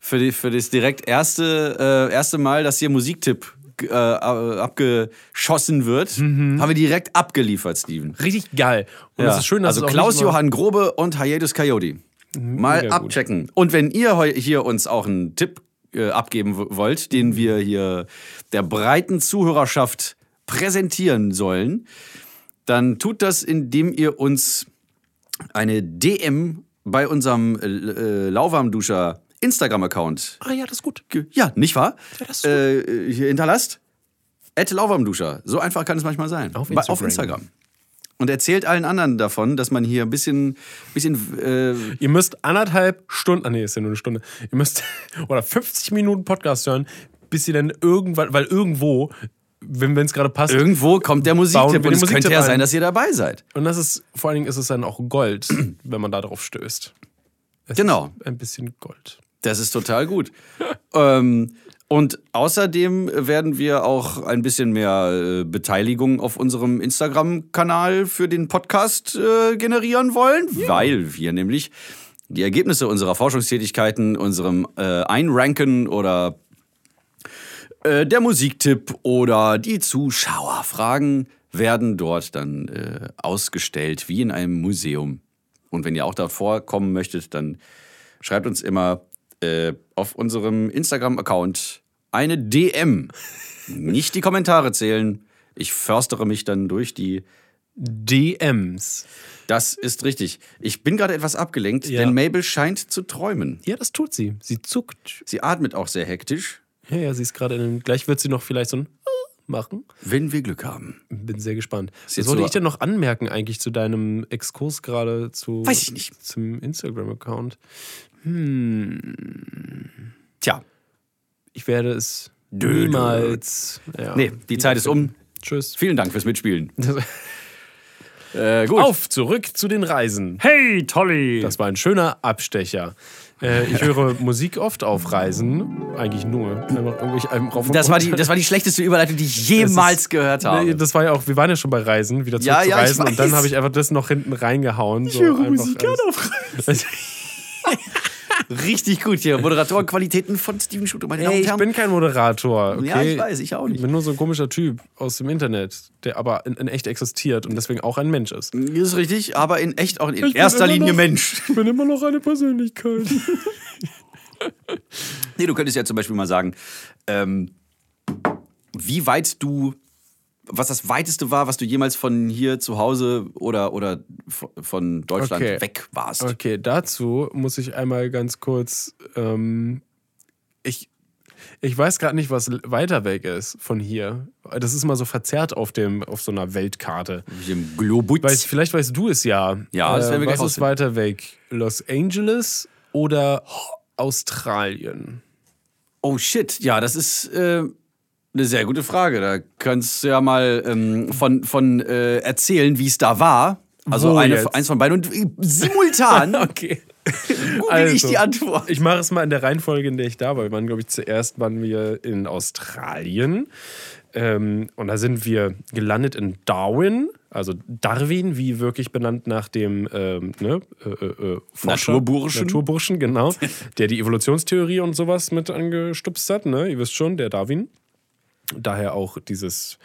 Für, die, für das direkt erste, äh, erste Mal, dass hier Musiktipp äh, abgeschossen wird, haben wir direkt abgeliefert, Steven. Richtig geil. Und Ja. es ist schön, dass also es auch Klaus nicht immer- Johann Grobe und Hiatus Coyote. Mal mega gut. abchecken. Und wenn ihr hier uns auch einen Tipp äh, abgeben wollt, den wir hier der breiten Zuhörerschaft präsentieren sollen, dann tut das, indem ihr uns eine DM bei unserem äh, Lauwarmduscher Instagram-Account Ah ja, das ist gut. ja, nicht wahr? Ja, das ist äh, hier hinterlasst. At Lauwarmduscher. So einfach kann es manchmal sein. Auf Bei- Auf Instagram. Instagram. Und erzählt allen anderen davon, dass man hier ein bisschen, bisschen äh, Ihr müsst anderthalb Stunden, ah nee, ist ja nur eine Stunde, ihr müsst, oder 50 Minuten Podcast hören, bis ihr dann irgendwann, weil irgendwo, wenn es gerade passt, irgendwo kommt der Musiktipp und es könnte Musiktipp ja ein. sein, dass ihr dabei seid. und das ist, vor allen Dingen ist es dann auch Gold, wenn man da drauf stößt. Es Genau. Ein bisschen Gold. Das ist total gut. ähm, und außerdem werden wir auch ein bisschen mehr äh, Beteiligung auf unserem Instagram-Kanal für den Podcast äh, generieren wollen, weil wir nämlich die Ergebnisse unserer Forschungstätigkeiten, unserem äh, Einranken oder äh, der Musiktipp oder die Zuschauerfragen werden dort dann äh, ausgestellt, wie in einem Museum. Und wenn ihr auch davor kommen möchtet, dann schreibt uns immer äh, auf unserem Instagram-Account eine DM. Nicht die Kommentare zählen. Ich förstere mich dann durch die. DMs. Das ist richtig. Ich bin gerade etwas abgelenkt, Ja. denn Mabel scheint zu träumen. Ja, das tut sie. Sie zuckt. Sie atmet auch sehr hektisch, Ja, ja, sie ist gerade in einem, gleich wird sie noch vielleicht so ein machen. wenn wir Glück haben. Bin sehr gespannt. Was wollte so- ich denn noch anmerken eigentlich zu deinem Exkurs gerade zu Weiß ich nicht. zum Instagram-Account? Tja, Ich werde es Dö, niemals. Ja. nee, die Zeit ist um. Tschüss. Vielen Dank fürs Mitspielen. Äh, gut. Auf, zurück zu den Reisen. Hey, Tolly! Das war ein schöner Abstecher. Äh, ich höre Musik oft auf Reisen. Eigentlich nur. Das war, die, das war die schlechteste Überleitung, die ich jemals ist- gehört habe. Nee, das war ja auch, wir waren ja schon bei Reisen, wieder zurück Ja, zu ja, ich Reisen. Und dann habe ich einfach das noch hinten reingehauen. so einfach als- auf Richtig gut hier. Moderatorenqualitäten von Steven Schutter, meine Damen Ey, und ich Herren. bin kein Moderator. Okay? Ja, ich weiß, ich auch Ich nicht. bin nur so ein komischer Typ aus dem Internet, der aber in, in echt existiert und deswegen auch ein Mensch ist. Das ist richtig, aber in echt auch in bin erster Linie noch- Mensch. Ich bin immer noch eine Persönlichkeit. Nee, du könntest ja zum Beispiel mal sagen, ähm, wie weit du, was das weiteste war, was du jemals von hier zu Hause oder, oder von Deutschland Okay. weg warst. Okay, dazu muss ich einmal ganz kurz. Ähm, ich, ich weiß gerade nicht, was weiter weg ist von hier. Das ist mal so verzerrt auf, dem, auf so einer Weltkarte. Hier Im Globus. Weiß, vielleicht weißt du es ja. Äh, Ja, das werden wir gleich Was ist weiter weg? Los Angeles oder Australien? Oh shit, ja, das ist äh, eine sehr gute Frage. Da kannst du ja mal ähm, von, von äh, erzählen, wie es da war. Also eine, eins von beiden und äh, simultan Okay. google ich die Antwort. Ich mache es mal in der Reihenfolge, in der ich da war. Wir waren, glaube ich, zuerst waren wir in Australien. Ähm, und da sind wir gelandet in Darwin, also Darwin, wie wirklich benannt nach dem ähm, ne, äh, äh, äh, Forscher, Naturburschen. Naturburschen, genau, der die Evolutionstheorie und sowas mit angestupst hat. Ne? Ihr wisst schon, der Darwin. Daher auch dieses.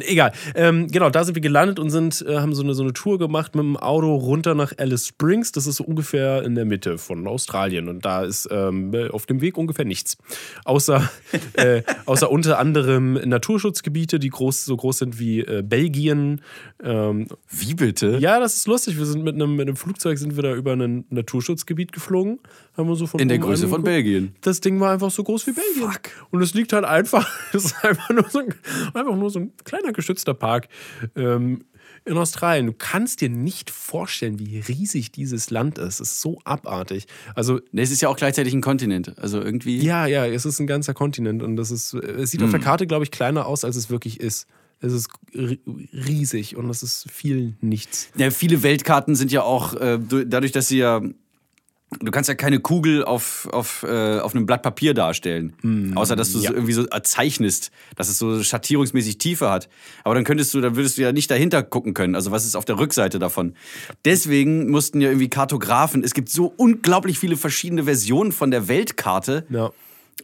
Egal. Ähm, genau, da sind wir gelandet und sind, äh, haben so eine, so eine Tour gemacht mit dem Auto runter nach Alice Springs. Das ist so ungefähr in der Mitte von Australien. Und da ist ähm, auf dem Weg ungefähr nichts. Außer, äh, außer unter anderem Naturschutzgebiete, die groß, so groß sind wie äh, Belgien. Ähm, Wie bitte? ja, das ist lustig. Wir sind mit einem, mit einem Flugzeug sind wir da über ein Naturschutzgebiet geflogen. Haben wir so von In der Größe von. Belgien. Das Ding war einfach so groß wie Belgien. Fuck. Und es liegt halt einfach, es ist einfach nur so ein, einfach nur so ein kleiner geschützter Park ähm, in Australien. Du kannst dir nicht vorstellen, wie riesig dieses Land ist. Es ist so abartig. Also es ist ja auch gleichzeitig ein Kontinent. Also irgendwie. ja, ja, es ist ein ganzer Kontinent und das ist, es sieht auf Hm. der Karte, glaube ich, kleiner aus, als es wirklich ist. Es ist ri- riesig und es ist viel nichts. Ja, viele Weltkarten sind ja auch äh, du- dadurch, dass sie ja. Du kannst ja keine Kugel auf, auf, äh, auf einem Blatt Papier darstellen. Außer, dass du ja. es irgendwie so erzeichnest, dass es so schattierungsmäßig Tiefe hat. Aber dann könntest du, dann würdest du ja nicht dahinter gucken können. Also, was ist auf der Rückseite davon? Deswegen mussten ja irgendwie Kartografen. Es gibt so unglaublich viele verschiedene Versionen von der Weltkarte. Ja.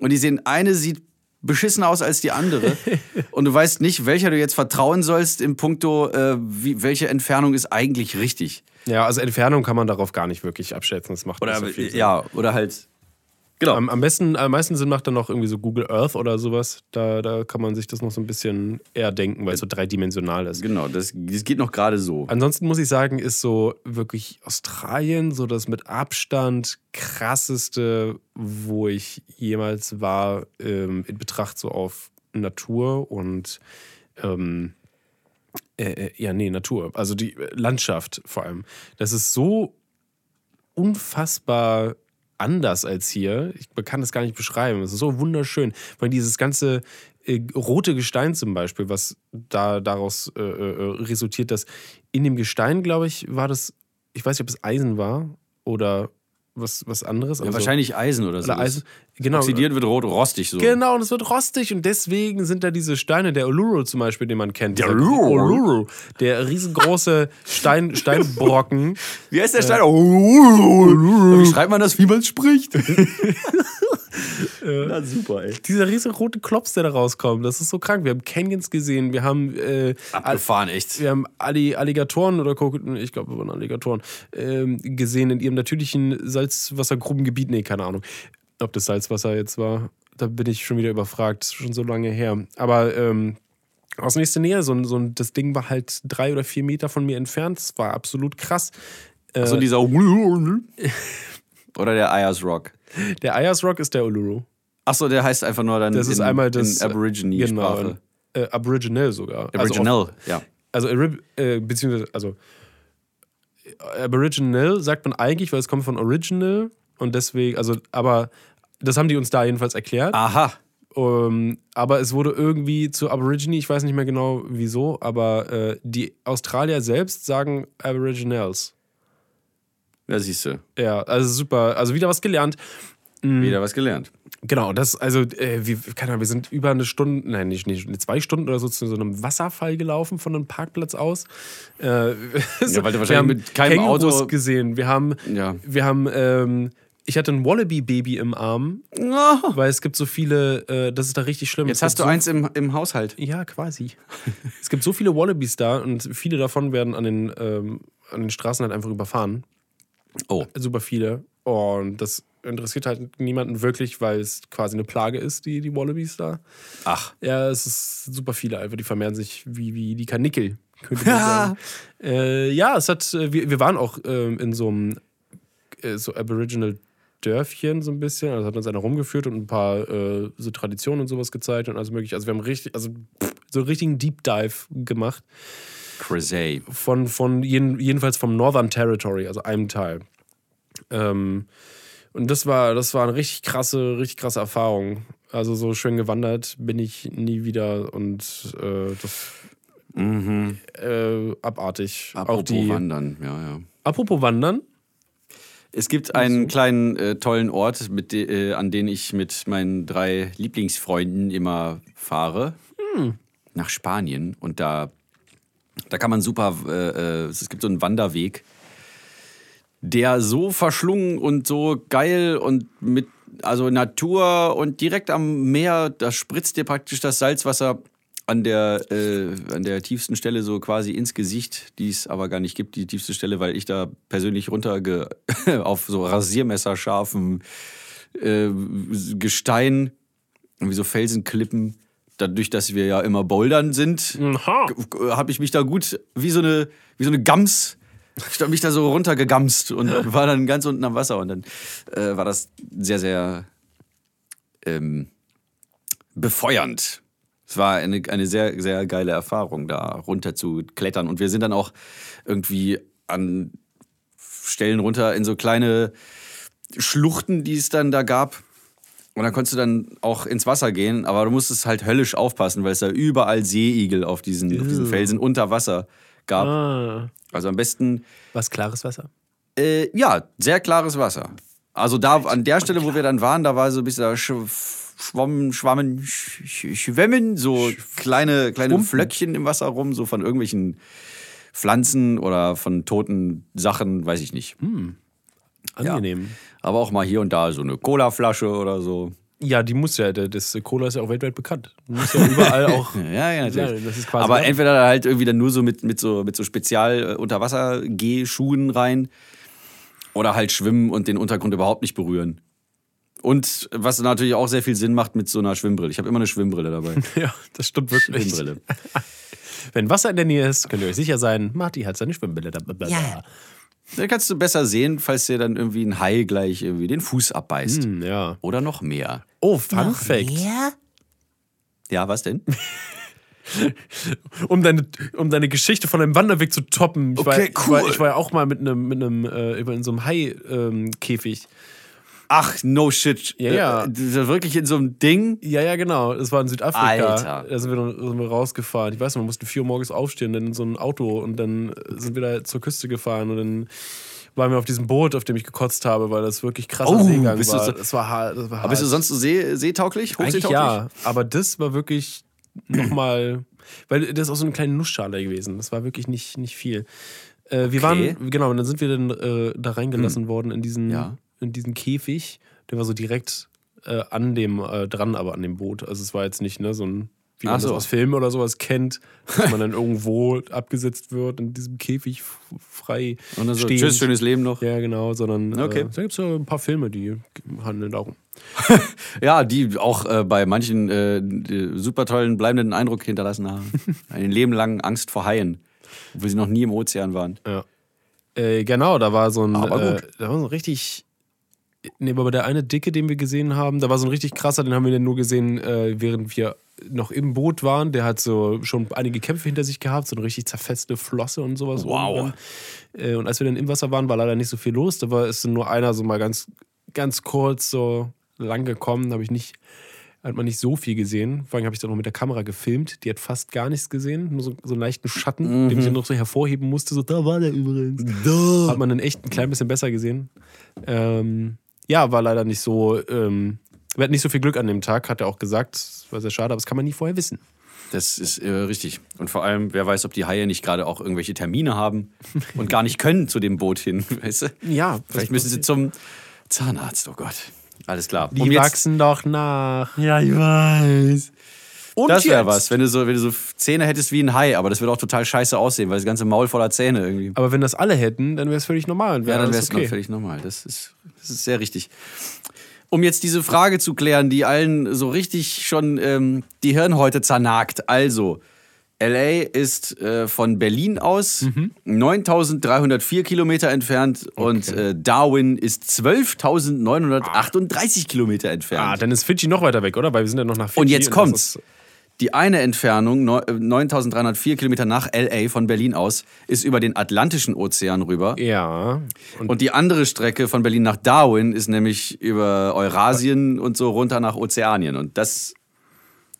Und die sehen, eine sieht beschissener aus als die andere. und du weißt nicht, welcher du jetzt vertrauen sollst im Puncto, äh, wie, welche Entfernung ist eigentlich richtig. Ja, also Entfernung kann man darauf gar nicht wirklich abschätzen. Das macht Oder, nicht so viel Sinn. ja, oder halt. Genau. Am, am, besten, am meisten Sinn macht dann noch irgendwie so Google Earth oder sowas. Da, da kann man sich das noch so ein bisschen eher denken, weil es so dreidimensional ist. Genau, das, das geht noch gerade so. Ansonsten muss ich sagen, ist so wirklich Australien so das mit Abstand krasseste, wo ich jemals war, ähm, in Betracht so auf Natur und ähm, äh, äh, ja, nee, Natur. Also die äh, Landschaft vor allem. Das ist so unfassbar anders als hier. Ich kann das gar nicht beschreiben. Es ist so wunderschön. Weil dieses ganze äh, rote Gestein zum Beispiel, was da daraus äh, resultiert, dass in dem Gestein, glaube ich, war das, ich weiß nicht, ob es Eisen war oder was, was anderes. Ja, also- wahrscheinlich Eisen oder so. Oder Eisen. Genau. Oxidiert wird rot, rostig so. Genau, und es wird rostig und deswegen sind da diese Steine, der Uluru zum Beispiel, den man kennt. Der Uluru? Uluru. Der riesengroße Stein, Steinbrocken. Wie heißt der Stein? Wie schreibt man das, wie man es spricht? Na super, ey. Dieser riesengroße Klops, der da rauskommt, das ist so krank. Wir haben Canyons gesehen, wir haben, äh, Abgefahren, echt. wir haben Alli Alligatoren oder Krokodile, ich glaube, wir waren Alligatoren, ähm, gesehen in ihrem natürlichen Salzwassergrubengebiet. Nee, keine Ahnung, ob das Salzwasser jetzt war. Da bin ich schon wieder überfragt, ist schon so lange her. Aber ähm, aus nächster Nähe, so, so, das Ding war halt drei oder vier Meter von mir entfernt. Das war absolut krass. Äh, So dieser. Oder der Ayers Rock. der Ayers Rock ist der Uluru. Achso, der heißt einfach nur dann Das ist in, einmal das. in Aborigine-Sprache. Genau, äh, Aboriginal sogar. Aboriginal, ja. Also, auf, also Arib- äh, beziehungsweise, also Aboriginal sagt man eigentlich, weil es kommt von Original und deswegen, also, aber das haben die uns da jedenfalls erklärt. Aha. Ähm, aber es wurde irgendwie zu Aborigine, ich weiß nicht mehr genau wieso, aber äh, die Australier selbst sagen Aboriginals. Ja, siehst du. Ja, also super. Also wieder was gelernt. Wieder was gelernt. Genau, das, also, äh, wir, keine Ahnung, wir sind über eine Stunde, nein, nicht, nicht zwei Stunden oder so zu so einem Wasserfall gelaufen von einem Parkplatz aus. Äh, Ja, weil du wir wahrscheinlich haben mit keinem Kängurus Auto- gesehen. Wir haben, Ja. wir haben, ähm, ich hatte ein Wallaby-Baby im Arm, weil es gibt so viele, äh, das ist da richtig schlimm. Jetzt hast du so, eins im, im Haushalt. Ja, quasi. es gibt so viele Wallabies da und viele davon werden an den, ähm, an den Straßen halt einfach überfahren. Oh. Super viele. Und das interessiert halt niemanden wirklich, weil es quasi eine Plage ist, die, die Wallabies da. Ach. Ja, es ist super viele einfach. Die vermehren sich wie, wie die Karnickel, könnte man sagen. äh, ja, es hat, äh, wir, wir waren auch ähm, in so einem äh, so Aboriginal Dörfchen so ein bisschen. Also hat uns einer rumgeführt und ein paar äh, so Traditionen und sowas gezeigt und alles mögliche. Also wir haben richtig, also pff, so einen richtigen Deep Dive gemacht. Crazy. Von, von jeden, jedenfalls vom Northern Territory, also einem Teil. Ähm, und das war, das war eine richtig krasse, richtig krasse Erfahrung. Also so schön gewandert bin ich nie wieder und äh, das äh, abartig. Mhm. Apropos. Wandern, ja, ja. Apropos Wandern. Es gibt einen kleinen äh, tollen Ort, mit de, äh, an den ich mit meinen drei Lieblingsfreunden immer fahre. Nach Spanien. Und da, da kann man super, äh, äh, es gibt so einen Wanderweg, der so verschlungen und so geil und mit also Natur und direkt am Meer, da spritzt dir praktisch das Salzwasser an der, äh, an der tiefsten Stelle so quasi ins Gesicht, die es aber gar nicht gibt, die tiefste Stelle, weil ich da persönlich runter auf so rasiermesserscharfen äh, Gestein, wie so Felsenklippen, dadurch, dass wir ja immer bouldern sind, habe ich mich da gut wie so eine, wie so eine Gams, ich habe mich da so runtergegamst und war dann ganz unten am Wasser und dann äh, war das sehr, sehr ähm, befeuernd. Es war eine, eine sehr, sehr geile Erfahrung, da runter zu klettern. Und wir sind dann auch irgendwie an Stellen runter in so kleine Schluchten, die es dann da gab. Und dann konntest du dann auch ins Wasser gehen, aber du musstest halt höllisch aufpassen, weil es da überall Seeigel auf diesen, auf diesen Felsen unter Wasser gab. Ah. Also am besten, Was klares Wasser? äh, ja, sehr klares Wasser. Also da an der Stelle, wo wir dann waren, da war so ein bisschen Schwammen, Schwammen, Sch Sch Schwemmen, so kleine, kleine Flöckchen im Wasser rum, so von irgendwelchen Pflanzen oder von toten Sachen, weiß ich nicht. Angenehm. Aber auch mal hier und da so eine Colaflasche oder so. Ja. die muss ja, das Cola ist ja auch weltweit bekannt. Du musst ja überall auch. Ja, ja, natürlich. Ja, das ist quasi Aber da. entweder halt irgendwie dann nur so mit, mit so, mit so Spezial-Unterwasser-G-Schuhen rein oder halt schwimmen und den Untergrund überhaupt nicht berühren. Und was natürlich auch sehr viel Sinn macht mit so einer Schwimmbrille. Ich habe immer eine Schwimmbrille dabei. Ja, das stimmt wirklich. Schwimmbrille. Wenn Wasser in der Nähe ist, könnt ihr euch sicher sein, Marty hat seine Schwimmbrille dabei. Ja. Dann kannst du besser sehen, falls dir dann irgendwie ein Hai gleich irgendwie den Fuß abbeißt. Hm, ja. Oder noch mehr. Oh, Fun Fact. Ja, was denn? Um deine, um deine Geschichte von deinem Wanderweg zu toppen. Ich, war, Okay, ich, war, cool. ich war ja auch mal mit einem, mit einem äh, über in so einem Hai-Käfig. Ach, no shit. Ja, ja. Äh, ist wirklich in so einem Ding. ja, ja, genau. Das war in Südafrika. Alter. Da sind wir, dann- sind wir rausgefahren. Ich weiß noch, wir mussten vier Uhr morgens aufstehen, dann in so ein Auto und dann sind wir da zur Küste gefahren und dann waren wir auf diesem Boot, auf dem ich gekotzt habe, weil das wirklich krasser Oh, Seegang bist du war. so- das war hart. Das war Aber bist du hart. sonst so see seetauglich? Eigentlich ja, aber das war wirklich nochmal, weil das ist auch so eine kleine Nussschale gewesen. Das war wirklich nicht, nicht viel. Äh, wir Okay. waren, genau, und dann sind wir dann äh, da reingelassen worden in diesen, Ja. In diesen Käfig. Der war so direkt äh, an dem, äh, dran, aber an dem Boot. Also es war jetzt nicht ne, so ein, wie man so. das aus Filmen oder sowas kennt, dass man dann irgendwo abgesetzt wird in diesem Käfig frei Und dann so, stehend. tschüss, schönes Leben noch. Ja, genau, sondern Okay. äh, da gibt es ja ein paar Filme, die handeln darum. Ja, die auch äh, bei manchen äh, super tollen, bleibenden Eindruck hinterlassen haben. Ein Leben lang Angst vor Haien, obwohl sie noch nie im Ozean waren. Ja. Äh, genau, da war so ein, Aber äh, da war so ein richtig, nee, aber der eine Dicke, den wir gesehen haben, da war so ein richtig krasser, den haben wir dann nur gesehen, äh, während wir noch im Boot waren. Der hat so schon einige Kämpfe hinter sich gehabt, so eine richtig zerfetzte Flosse und sowas. Wow. Äh, und als wir dann im Wasser waren, war leider nicht so viel los. Da war ist dann nur einer so mal ganz, ganz kurz so lang gekommen. Da habe ich nicht, hat man nicht so viel gesehen. Vor allem habe ich dann noch mit der Kamera gefilmt. Die hat fast gar nichts gesehen. Nur so, so einen leichten Schatten, den ich dann noch so hervorheben musste. So, da war der übrigens. Hat man dann echt ein klein bisschen besser gesehen. Ähm, ja, war leider nicht so. Ähm, wir hatten nicht so viel Glück an dem Tag, hat er auch gesagt. Das war sehr schade, aber das kann man nie vorher wissen. Das ist äh, richtig. Und vor allem, wer weiß, ob die Haie nicht gerade auch irgendwelche Termine haben und gar nicht können zu dem Boot hin. Weißt du? Ja, Vielleicht müssen sie zum Zahnarzt, oh Gott. Alles klar. Die Um jetzt- wachsen doch nach. Ja, ich weiß. Und Das wäre was, wenn du, so, wenn du so Zähne hättest wie ein Hai, aber das würde auch total scheiße aussehen, weil das ganze Maul voller Zähne irgendwie. Aber wenn das alle hätten, dann wäre es völlig normal. Ja, dann wäre es noch völlig normal. Das ist, das ist sehr richtig. Um jetzt diese Frage zu klären, die allen so richtig schon ähm, die Hirnhäute zernagt. Also, LA ist äh, von Berlin aus 9304 Kilometer entfernt und äh, Darwin ist 12.938 Kilometer entfernt. Ah, dann ist Fidschi noch weiter weg, oder? Weil wir sind ja noch nach Fidschi. Und jetzt kommt's. ist- Die eine Entfernung, neu- äh, 9304 Kilometer nach LA von Berlin aus, ist über den Atlantischen Ozean rüber. Ja. Und Und die andere Strecke von Berlin nach Darwin ist nämlich über Eurasien und so runter nach Ozeanien. Und das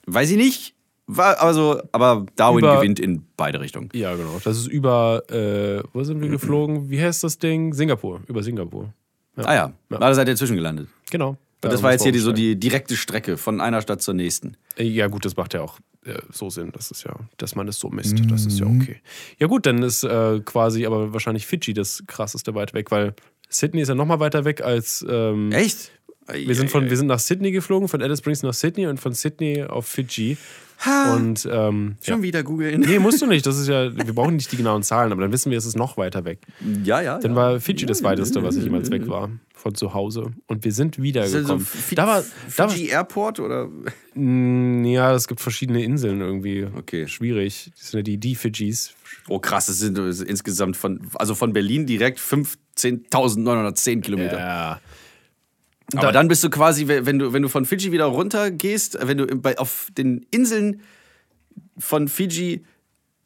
weiß ich nicht. War also, aber Darwin Über- gewinnt in beide Richtungen. ja, genau. Das ist über, äh, wo sind wir geflogen? Wie heißt das Ding? Singapur. Über Singapur. Ah ja, Ja. da seid ihr zwischengelandet. Genau. Und Da das war jetzt hier die, so die direkte Strecke von einer Stadt zur nächsten. Ja, gut, das macht ja auch äh, so Sinn. Das ist ja, dass man das so misst. Das ist ja okay. Ja, gut, dann ist äh, quasi aber wahrscheinlich Fidschi das krasseste weit weg, weil Sydney ist ja nochmal weiter weg als. Ähm, Echt? wir, sind von, wir sind nach Sydney geflogen, von Alice Springs nach Sydney und von Sydney auf Fidschi. Und ähm, ja. Schon wieder googeln. Nee, musst du nicht. Das ist ja, wir brauchen nicht die genauen Zahlen, aber dann wissen wir, es ist noch weiter weg. Ja, ja. Dann ja. war Fidschi das weiteste, was ich jemals weg war. Von zu Hause. Und wir sind wiedergekommen. Fi- Da war, da war, Fiji Airport oder? Mm, ja, es gibt verschiedene Inseln irgendwie. Okay. Schwierig. Das sind ja die, die Fidschis. Oh krass, das sind insgesamt von, also von Berlin direkt 15.910 Kilometer. Ja. Aber Da- dann bist du quasi, wenn du, wenn du von Fidschi wieder runter gehst, wenn du bei, auf den Inseln von Fidschi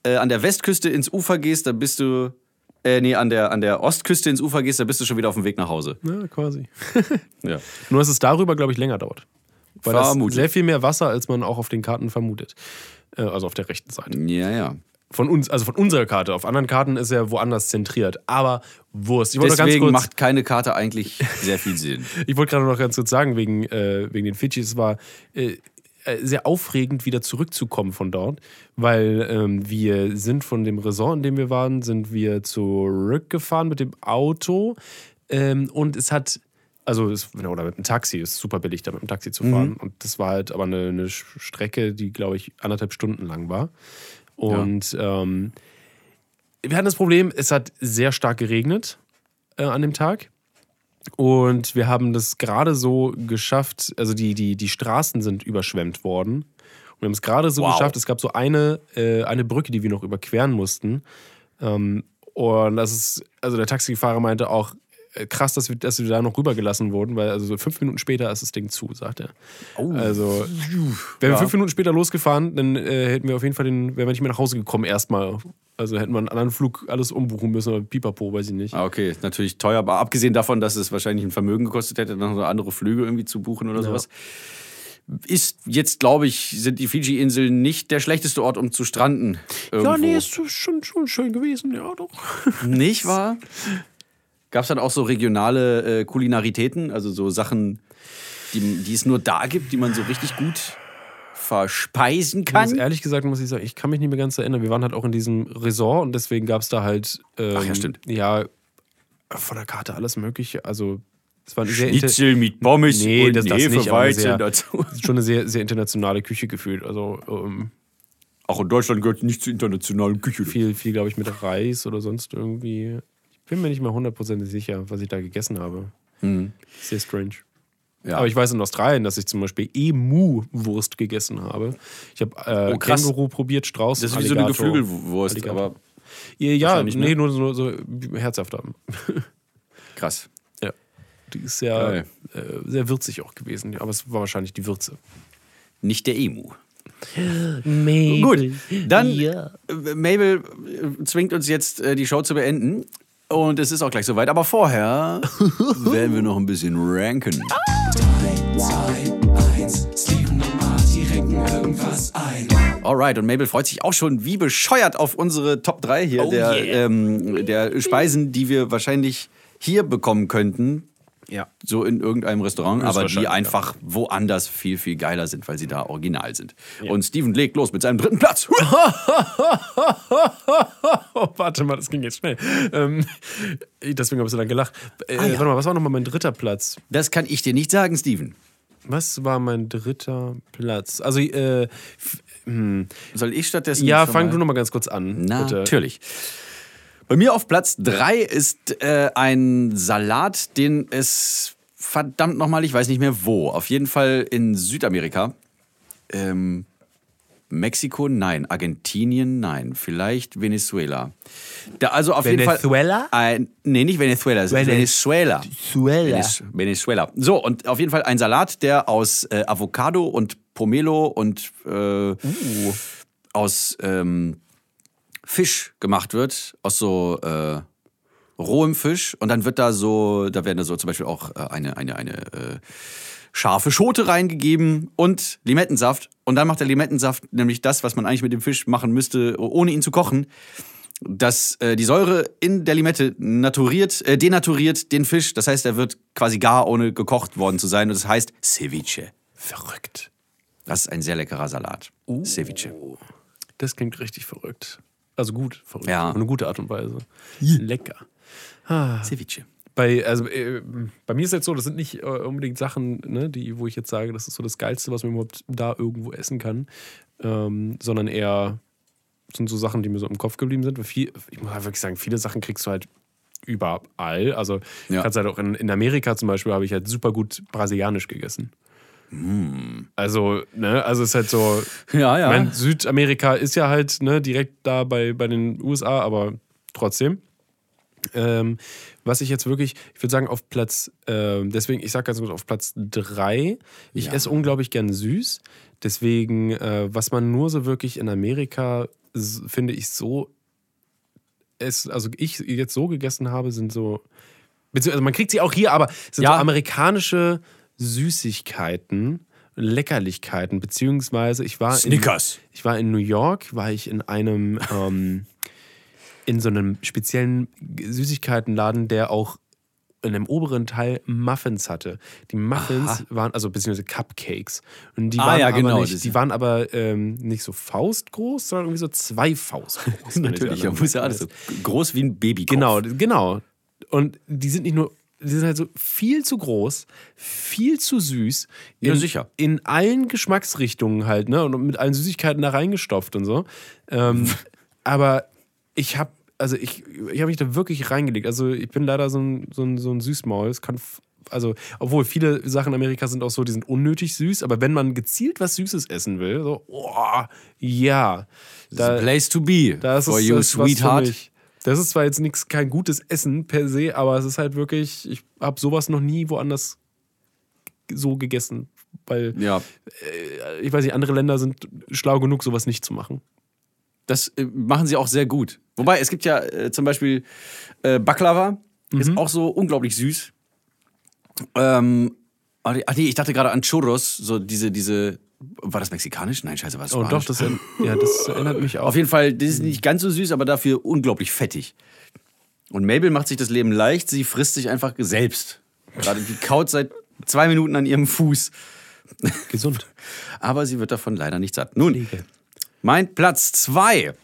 äh, an der Westküste ins Ufer gehst, dann bist du, äh, nee, an der, an der Ostküste ins Ufer gehst, dann bist du schon wieder auf dem Weg nach Hause. Ja, quasi. Ja. Nur, dass es darüber, glaube ich, länger dauert. Weil das Vermutlich. sehr viel mehr Wasser, als man auch auf den Karten vermutet. Äh, also auf der rechten Seite. Ja, ja. Von uns, also von unserer Karte. Auf anderen Karten ist er woanders zentriert. Aber Wurst. Ich Deswegen kurz, macht keine Karte eigentlich sehr viel Sinn. ich wollte gerade noch ganz kurz sagen, wegen, äh, wegen den Fidschi, es war äh, äh, sehr aufregend, wieder zurückzukommen von dort, weil ähm, wir sind von dem Resort, in dem wir waren, sind wir zurückgefahren mit dem Auto ähm, und es hat, also es, oder mit dem Taxi, es ist super billig, da mit dem Taxi zu fahren und das war halt aber eine, eine Strecke, die, glaube ich, anderthalb Stunden lang war und ähm, wir hatten das Problem, es hat sehr stark geregnet äh, an dem Tag. Und wir haben das gerade so geschafft, also die, die, die Straßen sind überschwemmt worden. Und wir haben es gerade so Wow. geschafft, es gab so eine, äh, eine Brücke, die wir noch überqueren mussten. Ähm, und das ist, also der Taxifahrer meinte auch, krass, dass wir, dass wir da noch rübergelassen wurden, weil also so fünf Minuten später ist das Ding zu, sagt er. Also, wären wir fünf Minuten später losgefahren, dann äh, hätten wir auf jeden Fall den, wären wir nicht mehr nach Hause gekommen erstmal. Also hätten wir einen anderen Flug alles umbuchen müssen oder pipapo, weiß ich nicht. Ah, okay, ist natürlich teuer, aber abgesehen davon, dass es wahrscheinlich ein Vermögen gekostet hätte, noch andere Flüge irgendwie zu buchen oder sowas. Ist jetzt, glaube ich, sind die Fidschi-Inseln nicht der schlechteste Ort, um zu stranden. Irgendwo. Ja, nee, ist schon, schon schön gewesen, ja doch. Nicht wahr? Gab es dann auch so regionale äh, Kulinaritäten, also so Sachen, die, die es nur da gibt, die man so richtig gut verspeisen kann? ehrlich gesagt muss ich sagen, ich kann mich nicht mehr ganz erinnern. Wir waren halt auch in diesem Resort und deswegen gab es da halt. Ähm, Ach ja, stimmt. Ja, von der Karte alles Mögliche. Also, es war eine Schnitzel mit Pommes Nee, und das- das nicht, aber Hefeweizen sehr- dazu. schon eine sehr, sehr internationale Küche gefühlt. Also, ähm, Auch in Deutschland gehört nicht zur internationalen Küche. viel, viel glaube ich, mit Reis oder sonst irgendwie. Ich bin mir nicht mal hundertprozentig sicher, was ich da gegessen habe. Sehr strange. Ja. Aber ich weiß in Australien, dass ich zum Beispiel Emu-Wurst gegessen habe. Ich habe äh, Oh. Känguru probiert, Strauß, das ist wie so eine Alligator. Geflügelwurst, Alligator. aber Ja, ja Wahrscheinlich, nee, ne? nur so, so herzhafter. krass. Ja. Die ist sehr, Geil. äh, sehr würzig auch gewesen. Aber es war wahrscheinlich die Würze. Nicht der Emu. Mabel. Gut, dann Ja. äh, Mabel äh, zwingt uns jetzt äh, die Show zu beenden. Und es ist auch gleich soweit. Aber vorher werden wir noch ein bisschen ranken. Alright, und Mabel freut sich auch schon wie bescheuert auf unsere Top 3 hier Oh der, yeah. ähm, der Speisen, die wir wahrscheinlich hier bekommen könnten. Ja. So in irgendeinem Restaurant, aber die einfach woanders viel, viel geiler sind, weil sie da original sind. Und Steven legt los mit seinem dritten Platz. Oh, warte mal, das ging jetzt schnell. Ähm, deswegen habe ich so lange gelacht. Äh, Ah, ja. Warte mal, was war nochmal mein dritter Platz? Das kann ich dir nicht sagen, Steven. Was war mein dritter Platz? Also, äh, hm. Soll ich stattdessen. ja, fang mal- du nochmal ganz kurz an. bitte. Natürlich. Bei mir auf Platz 3 ist äh, ein Salat, den es verdammt nochmal, ich weiß nicht mehr wo, auf jeden Fall in Südamerika. Ähm, Mexiko, nein. Argentinien, nein. Vielleicht Venezuela. Da, also auf jeden Venezuela? Fall. Ein, nee, nicht Venezuela, es ist Venezuela. Venezuela. Venez- Venezuela. So, und auf jeden Fall ein Salat, der aus äh, Avocado und Pomelo und äh, aus ähm, Fisch gemacht wird, aus so äh, rohem Fisch. Und dann wird da so, da werden da so zum Beispiel auch äh, eine, eine, eine äh, scharfe Schote reingegeben und Limettensaft. Und dann macht der Limettensaft nämlich das, was man eigentlich mit dem Fisch machen müsste, ohne ihn zu kochen. Dass äh, die Säure in der Limette naturiert, äh, denaturiert den Fisch. Das heißt, er wird quasi gar, ohne gekocht worden zu sein. Und das heißt Ceviche. Verrückt. Das ist ein sehr leckerer Salat. Ceviche. Das klingt richtig verrückt. Also gut, verrückt. Ja. Auf eine gute Art und Weise. Lecker. Ceviche. Bei, also, äh, bei mir ist jetzt so, das sind nicht äh, unbedingt Sachen, ne, die, wo ich jetzt sage, das ist so das Geilste, was man überhaupt da irgendwo essen kann, ähm, sondern eher sind so Sachen, die mir so im Kopf geblieben sind. Viel, ich muss halt wirklich sagen, viele Sachen kriegst du halt überall. Also Ja. kannst halt auch in, in Amerika zum Beispiel habe ich halt super gut brasilianisch gegessen. Also, ne, also es ist halt so, Ja, ja. ich meine, Südamerika ist ja halt ne, direkt da bei, bei den USA, aber trotzdem. Ähm, was ich jetzt wirklich, ich würde sagen, auf Platz, ähm, deswegen, ich sage ganz kurz, auf Platz 3. Ich Ja. esse unglaublich gern süß. Deswegen, äh, was man nur so wirklich in Amerika, finde ich, so, es, also ich jetzt so gegessen habe, sind so, beziehungsweise man kriegt sie auch hier, aber es sind Ja. so amerikanische Süßigkeiten. Leckerlichkeiten, beziehungsweise ich war Snickers. In, ich war in New York, war ich in einem ähm, in so einem speziellen Süßigkeitenladen, der auch in dem oberen Teil Muffins hatte. Die Muffins Aha. waren, also beziehungsweise Cupcakes. Und die Ah, waren ja, aber genau, nicht, die waren aber ähm, nicht so faustgroß, sondern irgendwie so zwei Faust groß. Natürlich, ja, muss ja alles so groß wie ein Babykopf. Genau, genau. Und die sind nicht nur, die sind halt so viel zu groß, viel zu süß. In, Ja, sicher. In allen Geschmacksrichtungen halt, ne? Und mit allen Süßigkeiten da reingestopft und so. Ähm, aber ich habe, also ich, ich habe mich da wirklich reingelegt. Also ich bin leider so ein, so ein, so ein Süßmaul. Es kann. Also, obwohl viele Sachen in Amerika sind auch so, die sind unnötig süß, aber wenn man gezielt was Süßes essen will, so, oh, ja. Da, Place to be da ist for es you, sweetheart. Das ist zwar jetzt nichts, kein gutes Essen per se, aber es ist halt wirklich, ich habe sowas noch nie woanders so gegessen, weil Ja, ich weiß nicht, andere Länder sind schlau genug, sowas nicht zu machen. das äh, machen sie auch sehr gut. Wobei, es gibt ja äh, zum Beispiel äh, Baklava, Mhm. ist auch so unglaublich süß. Ähm, ach nee, ach nee, ich dachte gerade an Churros, so diese, diese, war das mexikanisch? Nein, scheiße, war es Oh, doch, das, ja, das erinnert mich auch. Auf jeden Fall, das ist nicht ganz so süß, aber dafür unglaublich fettig. Und Mabel macht sich das Leben leicht, sie frisst sich einfach selbst. Gerade die kaut seit zwei Minuten an ihrem Fuß. gesund. Aber sie wird davon leider nicht satt. Nun, mein Platz zwei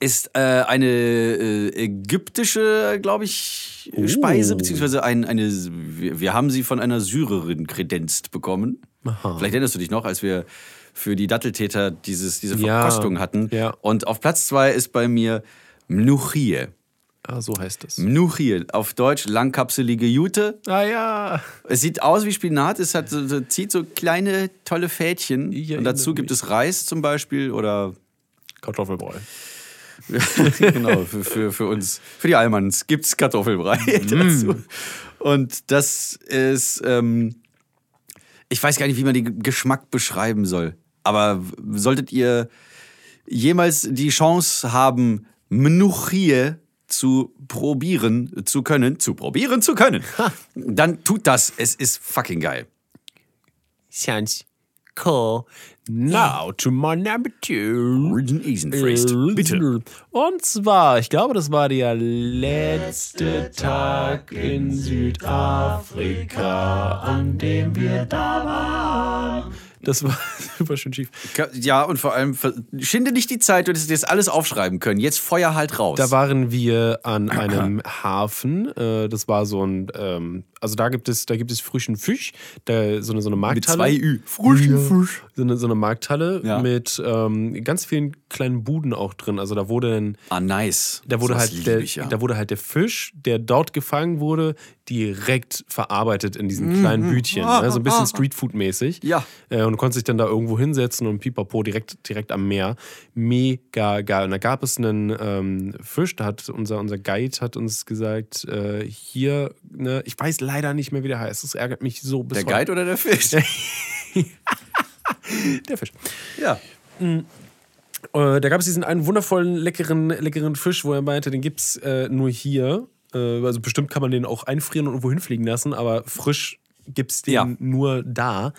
ist äh, eine äh, ägyptische, glaube ich, Speise, beziehungsweise ein, eine, wir, wir haben sie von einer Syrerin kredenzt bekommen. Aha. Vielleicht erinnerst du dich noch, als wir für die Datteltäter dieses, diese Ja, Verkostung hatten. ja. Und auf Platz zwei ist bei mir Mnuchie. Ah, so heißt es. Mnuchie, auf Deutsch langkapselige Jute. Ah ja. Es sieht aus wie Spinat, es hat so, zieht so kleine, tolle Fädchen. Und dazu gibt es Reis zum Beispiel oder Kartoffelbrei. genau, für, für, für uns, für die Allmanns gibt es Kartoffelbrei dazu. Und das ist, ähm, ich weiß gar nicht, wie man den Geschmack beschreiben soll. Aber solltet ihr jemals die Chance haben, Mnuchie zu probieren zu können, zu probieren zu können, dann tut das. Es ist fucking geil. Sounds cool. Now to my number two. Origin Eisenfrist. Bitte. Und zwar, ich glaube, das war der letzte Tag in Südafrika, an dem wir da waren. Das war super schön schief. Ja, und vor allem, schinde nicht die Zeit, du hättest jetzt alles aufschreiben können. Jetzt Feuer halt raus. Da waren wir an einem Hafen. Äh, Das war so ein, ähm, also da gibt es, da gibt es frischen Fisch, da, so eine, so eine mit Markthalle. zwei Ü. Frischen Fisch. So eine, so eine Markthalle Ja. mit ähm, ganz vielen kleinen Buden auch drin. Also da wurde dann Ah, nice. Da wurde, halt der, ich, ja. da wurde halt der Fisch, der dort gefangen wurde, direkt verarbeitet in diesen kleinen Bütchen. Ne? So ein bisschen Streetfood-mäßig. Mhm. Ja. Äh, und du konntest dich dann da irgendwo hinsetzen und pipapo direkt, direkt am Meer. Mega geil. Und da gab es einen ähm, Fisch, da hat unser, unser Guide hat uns gesagt, äh, hier, ne, ich weiß leider nicht mehr, wie der heißt. Das ärgert mich so bis Der heute. Guide oder der Fisch? Der Fisch. ja. Äh, da gab es diesen einen wundervollen, leckeren, leckeren Fisch, wo er meinte, den gibt es äh, nur hier. Äh, also bestimmt kann man den auch einfrieren und irgendwo hinfliegen lassen, aber frisch gibt es den Ja. nur da.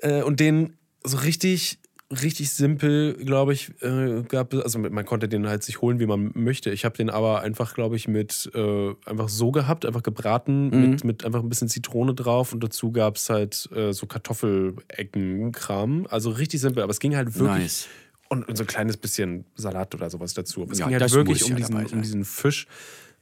Äh, und den so richtig, richtig simpel, glaube ich, äh, gab es, also man konnte den halt sich holen, wie man möchte. Ich habe den aber einfach, glaube ich, mit äh, einfach so gehabt, einfach gebraten, Mhm. mit, mit einfach ein bisschen Zitrone drauf und dazu gab es halt äh, so Kartoffelecken-Kram. Also richtig simpel, aber es ging halt wirklich. Nice. Und, und so ein kleines bisschen Salat oder sowas dazu. Aber es Ja, ging halt wirklich um, ja diesen, um diesen Fisch.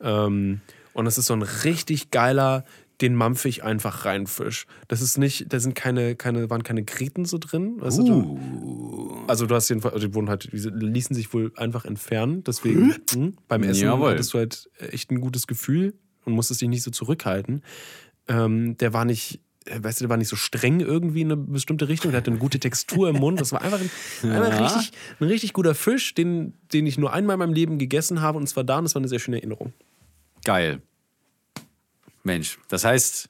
Ähm, und es ist so ein richtig geiler, den mampfe ich einfach rein Fisch. Das ist nicht, da sind keine, keine, waren keine Gräten so drin. Weißt Uh. du, also du hast jedenfalls, also die wurden halt, diese ließen sich wohl einfach entfernen. Deswegen mh, beim Essen Jawohl. hattest du halt echt ein gutes Gefühl und musstest dich nicht so zurückhalten. Ähm, der war nicht, äh, weißt du, der war nicht so streng irgendwie in eine bestimmte Richtung. Der hatte eine gute Textur im Mund. Das war einfach ein, einfach Ja. richtig, ein richtig guter Fisch, den, den ich nur einmal in meinem Leben gegessen habe. Und zwar da, und das war eine sehr schöne Erinnerung. Geil. Mensch, das heißt,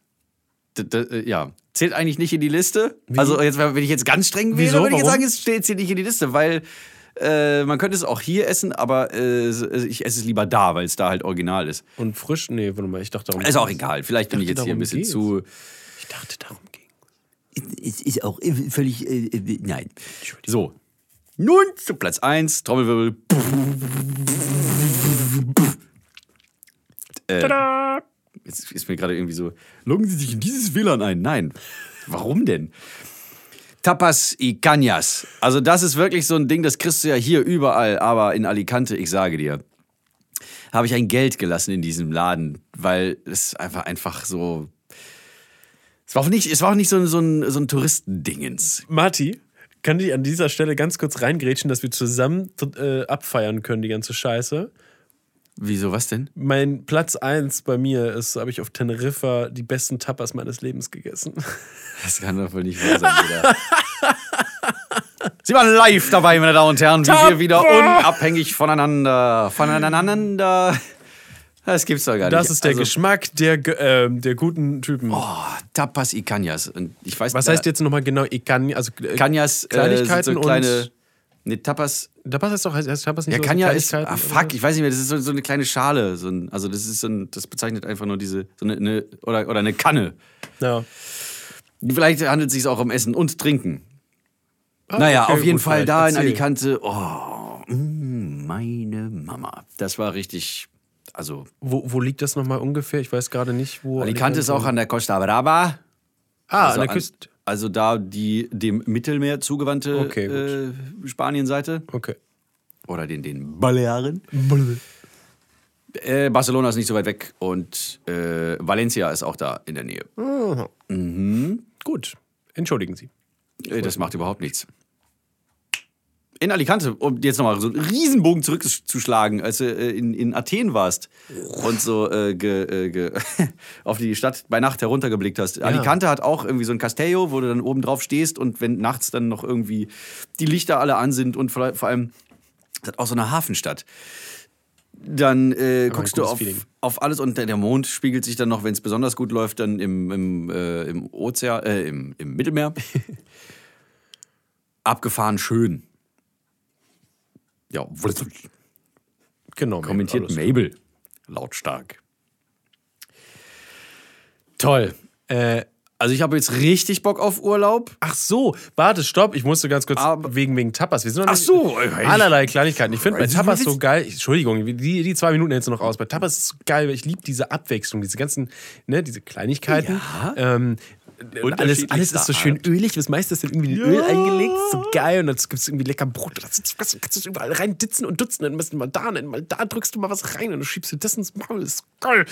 äh, ja, zählt eigentlich nicht in die Liste. Also jetzt, wenn ich jetzt ganz streng wäre, Wieso? würde ich jetzt sagen, es steht zählt nicht in die Liste, weil äh, man könnte es auch hier essen, aber äh, ich esse es lieber da, weil es da halt original ist. Und frisch? Nee, warte mal, ich dachte darum. Ist auch egal. Vielleicht bin ich jetzt hier ein bisschen geht's. zu. Ich dachte, darum ging es ist auch völlig. Äh, äh, nein. So. Nun zu Platz 1, Trommelwirbel. Äh, jetzt ist mir gerade irgendwie so, loggen Sie sich in dieses WLAN ein. Nein. Warum denn? Tapas y Cañas. Also das ist wirklich so ein Ding, das kriegst du ja hier überall, aber in Alicante, ich sage dir, habe ich ein Geld gelassen in diesem Laden, weil es einfach einfach so es war auch nicht, es war auch nicht so, ein- so ein, so ein Touristendingens. Marti, kann ich an dieser Stelle ganz kurz reingrätschen, dass wir zusammen äh, abfeiern können, die ganze Scheiße? Wieso, was denn? Mein Platz 1 bei mir ist, habe ich auf Teneriffa die besten Tapas meines Lebens gegessen. Das kann doch wohl nicht wahr sein, Bruder. Sie waren live dabei, meine Damen und Herren, wie wir wieder unabhängig voneinander, voneinander. Das gibt's doch gar nicht. Das ist der Also, Geschmack der, ähm, der guten Typen. Oh, Tapas y Cañas. Und ich weiß, Was heißt jetzt nochmal genau Ikan? Also äh, Cañas, äh, Kleinigkeiten sind so kleine, und. Nee, Tapas. Tapas heißt doch, heißt heißt Tapas nicht Ja, so Caña ist. Kleinigkeiten Ah, oder fuck, ich weiß nicht mehr. Das ist so, so eine kleine Schale. So ein, also, das ist so ein, das bezeichnet einfach nur diese. So eine, eine, oder, oder eine Kanne. Ja. Vielleicht handelt es sich auch um Essen und Trinken. Ah, naja, okay, auf jeden Fall da in Erzähl. Alicante. Oh, mm, meine Mama. Das war richtig. Also, Wo, wo liegt das nochmal ungefähr? Ich weiß gerade nicht, wo. Alicante ist auch an der Costa Brava. Ah, also an der Küste. Also da die dem Mittelmeer zugewandte Okay, äh, Spanienseite. Okay. Oder den, den Balearen. Äh, Barcelona ist nicht so weit weg und äh, Valencia ist auch da in der Nähe. Gut. Entschuldigen Sie. Äh, das macht überhaupt nichts. In Alicante, um jetzt nochmal so einen Riesenbogen zurückzuschlagen, als du äh, in, in Athen warst und so äh, ge, äh, ge auf die Stadt bei Nacht heruntergeblickt hast. Alicante hat auch irgendwie so ein Castello, wo du dann oben drauf stehst und wenn nachts dann noch irgendwie die Lichter alle an sind und vor vor allem, es hat auch so eine Hafenstadt. Dann äh, guckst du auf, auf alles und der der Mond spiegelt sich dann noch, wenn es besonders gut läuft, dann im, im, äh, im Ozean, äh, im, im Mittelmeer. Abgefahren schön. Ja, Genau. kommentiert. Mabel. Lautstark. Toll. Äh, Also ich habe jetzt richtig Bock auf Urlaub. ach so, warte, stopp. Ich musste ganz kurz Aber- wegen, wegen Tapas. Wir sind noch Ach nicht- so, ey, Allerlei Kleinigkeiten. Ich finde bei Tapas so geil. Entschuldigung, die, die zwei Minuten hältst du noch aus. Bei Tapas ist es so geil, weil ich liebe diese Abwechslung, diese ganzen, ne, diese Kleinigkeiten. Ja. Ähm, alles, alles ist so schön ölig. Das meiste ist dann irgendwie in Öl eingelegt. So geil. Und dann gibt es irgendwie lecker Brot. Da kannst du kannst du überall rein ditzen und dutzen. Dann du mal da, dann mal da drückst du mal was rein und du schiebst dir das ins Maul. Das ist geil.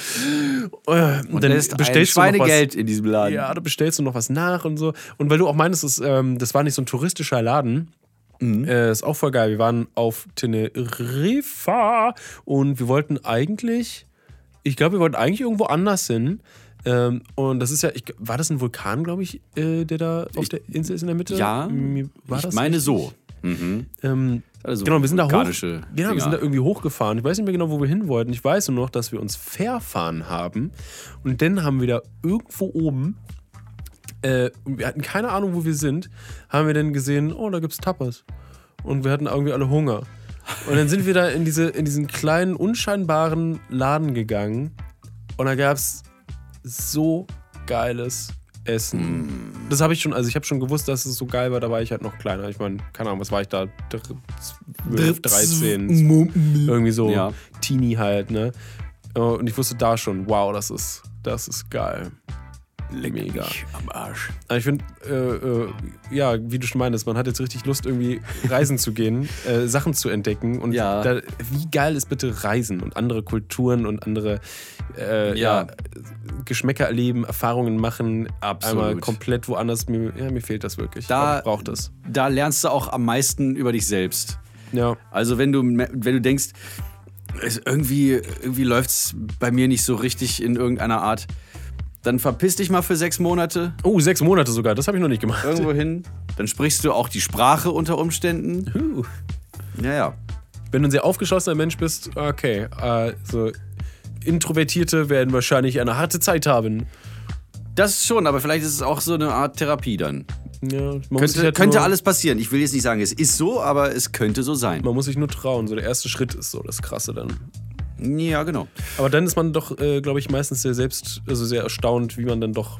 Äh, Und, Und dann ein bestellst du noch was. Schweinegeld in diesem Laden. Ja, da bestellst du noch was nach und so. Und weil du auch meinst, das, ähm, das war nicht so ein touristischer Laden. Äh, ist auch voll geil. Wir waren auf Teneriffa und wir wollten eigentlich, ich glaube, wir wollten eigentlich irgendwo anders hin. Ähm, und das ist ja, ich, war das ein Vulkan, glaube ich, äh, der da auf der Insel ist in der Mitte? Ja, War ich das meine richtig? so. Mhm. Ähm, Also genau, wir sind da hoch. Genau, wir sind da irgendwie hochgefahren. Ich weiß nicht mehr genau, wo wir hin wollten. Ich weiß nur noch, dass wir uns verfahren haben. Und dann haben wir da irgendwo oben, äh, wir hatten keine Ahnung, wo wir sind, haben wir dann gesehen, oh, da gibt's Tapas. Und wir hatten irgendwie alle Hunger. Und dann sind wir da in, diese, in diesen kleinen, unscheinbaren Laden gegangen. Und da gab's so geiles Essen. Das habe ich schon, also ich habe schon gewusst, dass es so geil war, da war ich halt noch kleiner. Ich meine, keine Ahnung, was war ich da? 12, 13, irgendwie so Ja. Teenie halt, ne? Und ich wusste da schon, wow, das ist, das ist geil. Mega. Am Arsch. Aber Ich finde, äh, äh, ja, wie du schon meintest, man hat jetzt richtig Lust, irgendwie reisen zu gehen, äh, Sachen zu entdecken. Und Ja. da, wie geil ist bitte Reisen und andere Kulturen und andere äh, ja. Ja. Geschmäcker erleben, Erfahrungen machen. Absolut. Einmal komplett woanders. Mir, ja, mir fehlt das wirklich. Da- ich brauche das. Da lernst du auch am meisten über dich selbst. Ja. Also wenn du, wenn du denkst, irgendwie, irgendwie läuft es bei mir nicht so richtig in irgendeiner Art, dann verpiss dich mal für sechs Monate Oh, sechs Monate sogar. Das habe ich noch nicht gemacht. irgendwo hin. Dann sprichst du auch die Sprache unter Umständen. Uh. Ja, ja. Wenn du ein sehr aufgeschlossener Mensch bist, okay. Äh, so Introvertierte werden wahrscheinlich eine harte Zeit haben. Das schon, aber vielleicht ist es auch so eine Art Therapie dann. Ja, Könnte, halt könnte alles passieren. Ich will jetzt nicht sagen, es ist so, aber es könnte so sein. Man muss sich nur trauen. So der erste Schritt ist so das Krasse dann. Ja, genau. Aber dann ist man doch, äh, glaube ich, meistens sehr selbst, also sehr erstaunt, wie man dann doch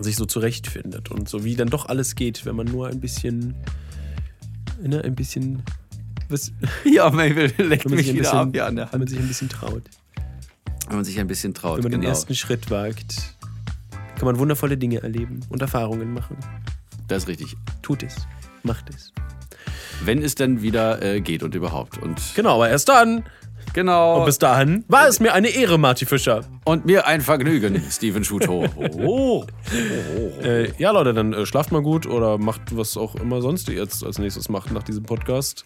sich so zurechtfindet und so wie dann doch alles geht, wenn man nur ein bisschen, ne, ein bisschen, was, Ja, Mabel, leckt wenn man, sich mich ein wieder bisschen, ab an der wenn man sich ein bisschen traut. Wenn man sich ein bisschen traut. Wenn man den genau. ersten Schritt wagt, kann man wundervolle Dinge erleben und Erfahrungen machen. Das ist richtig. Tut es. Macht es. Wenn es dann wieder äh, geht und überhaupt. Und Genau, aber erst dann. Genau. Und bis dahin war es mir eine Ehre, Marty Fischer. Und mir ein Vergnügen, Steven Schuto. Oh. Äh, ja, Leute, dann äh, schlaft mal gut oder macht was auch immer sonst ihr jetzt als nächstes macht nach diesem Podcast.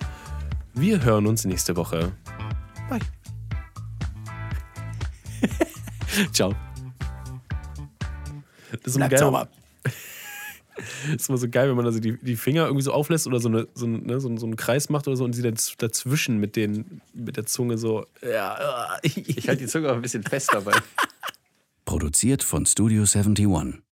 Wir hören uns nächste Woche. Bye. Ciao. Das ist immer Bleibt geil. sauber. Das ist immer so geil, wenn man also die, die Finger irgendwie so auflässt oder so, eine, so, ein- ne, so, einen- so einen Kreis macht oder so und sie dann dazwischen mit, den, mit der Zunge so. Ja, Ich halte die Zunge auch ein bisschen fest dabei. Produziert von Studio 71.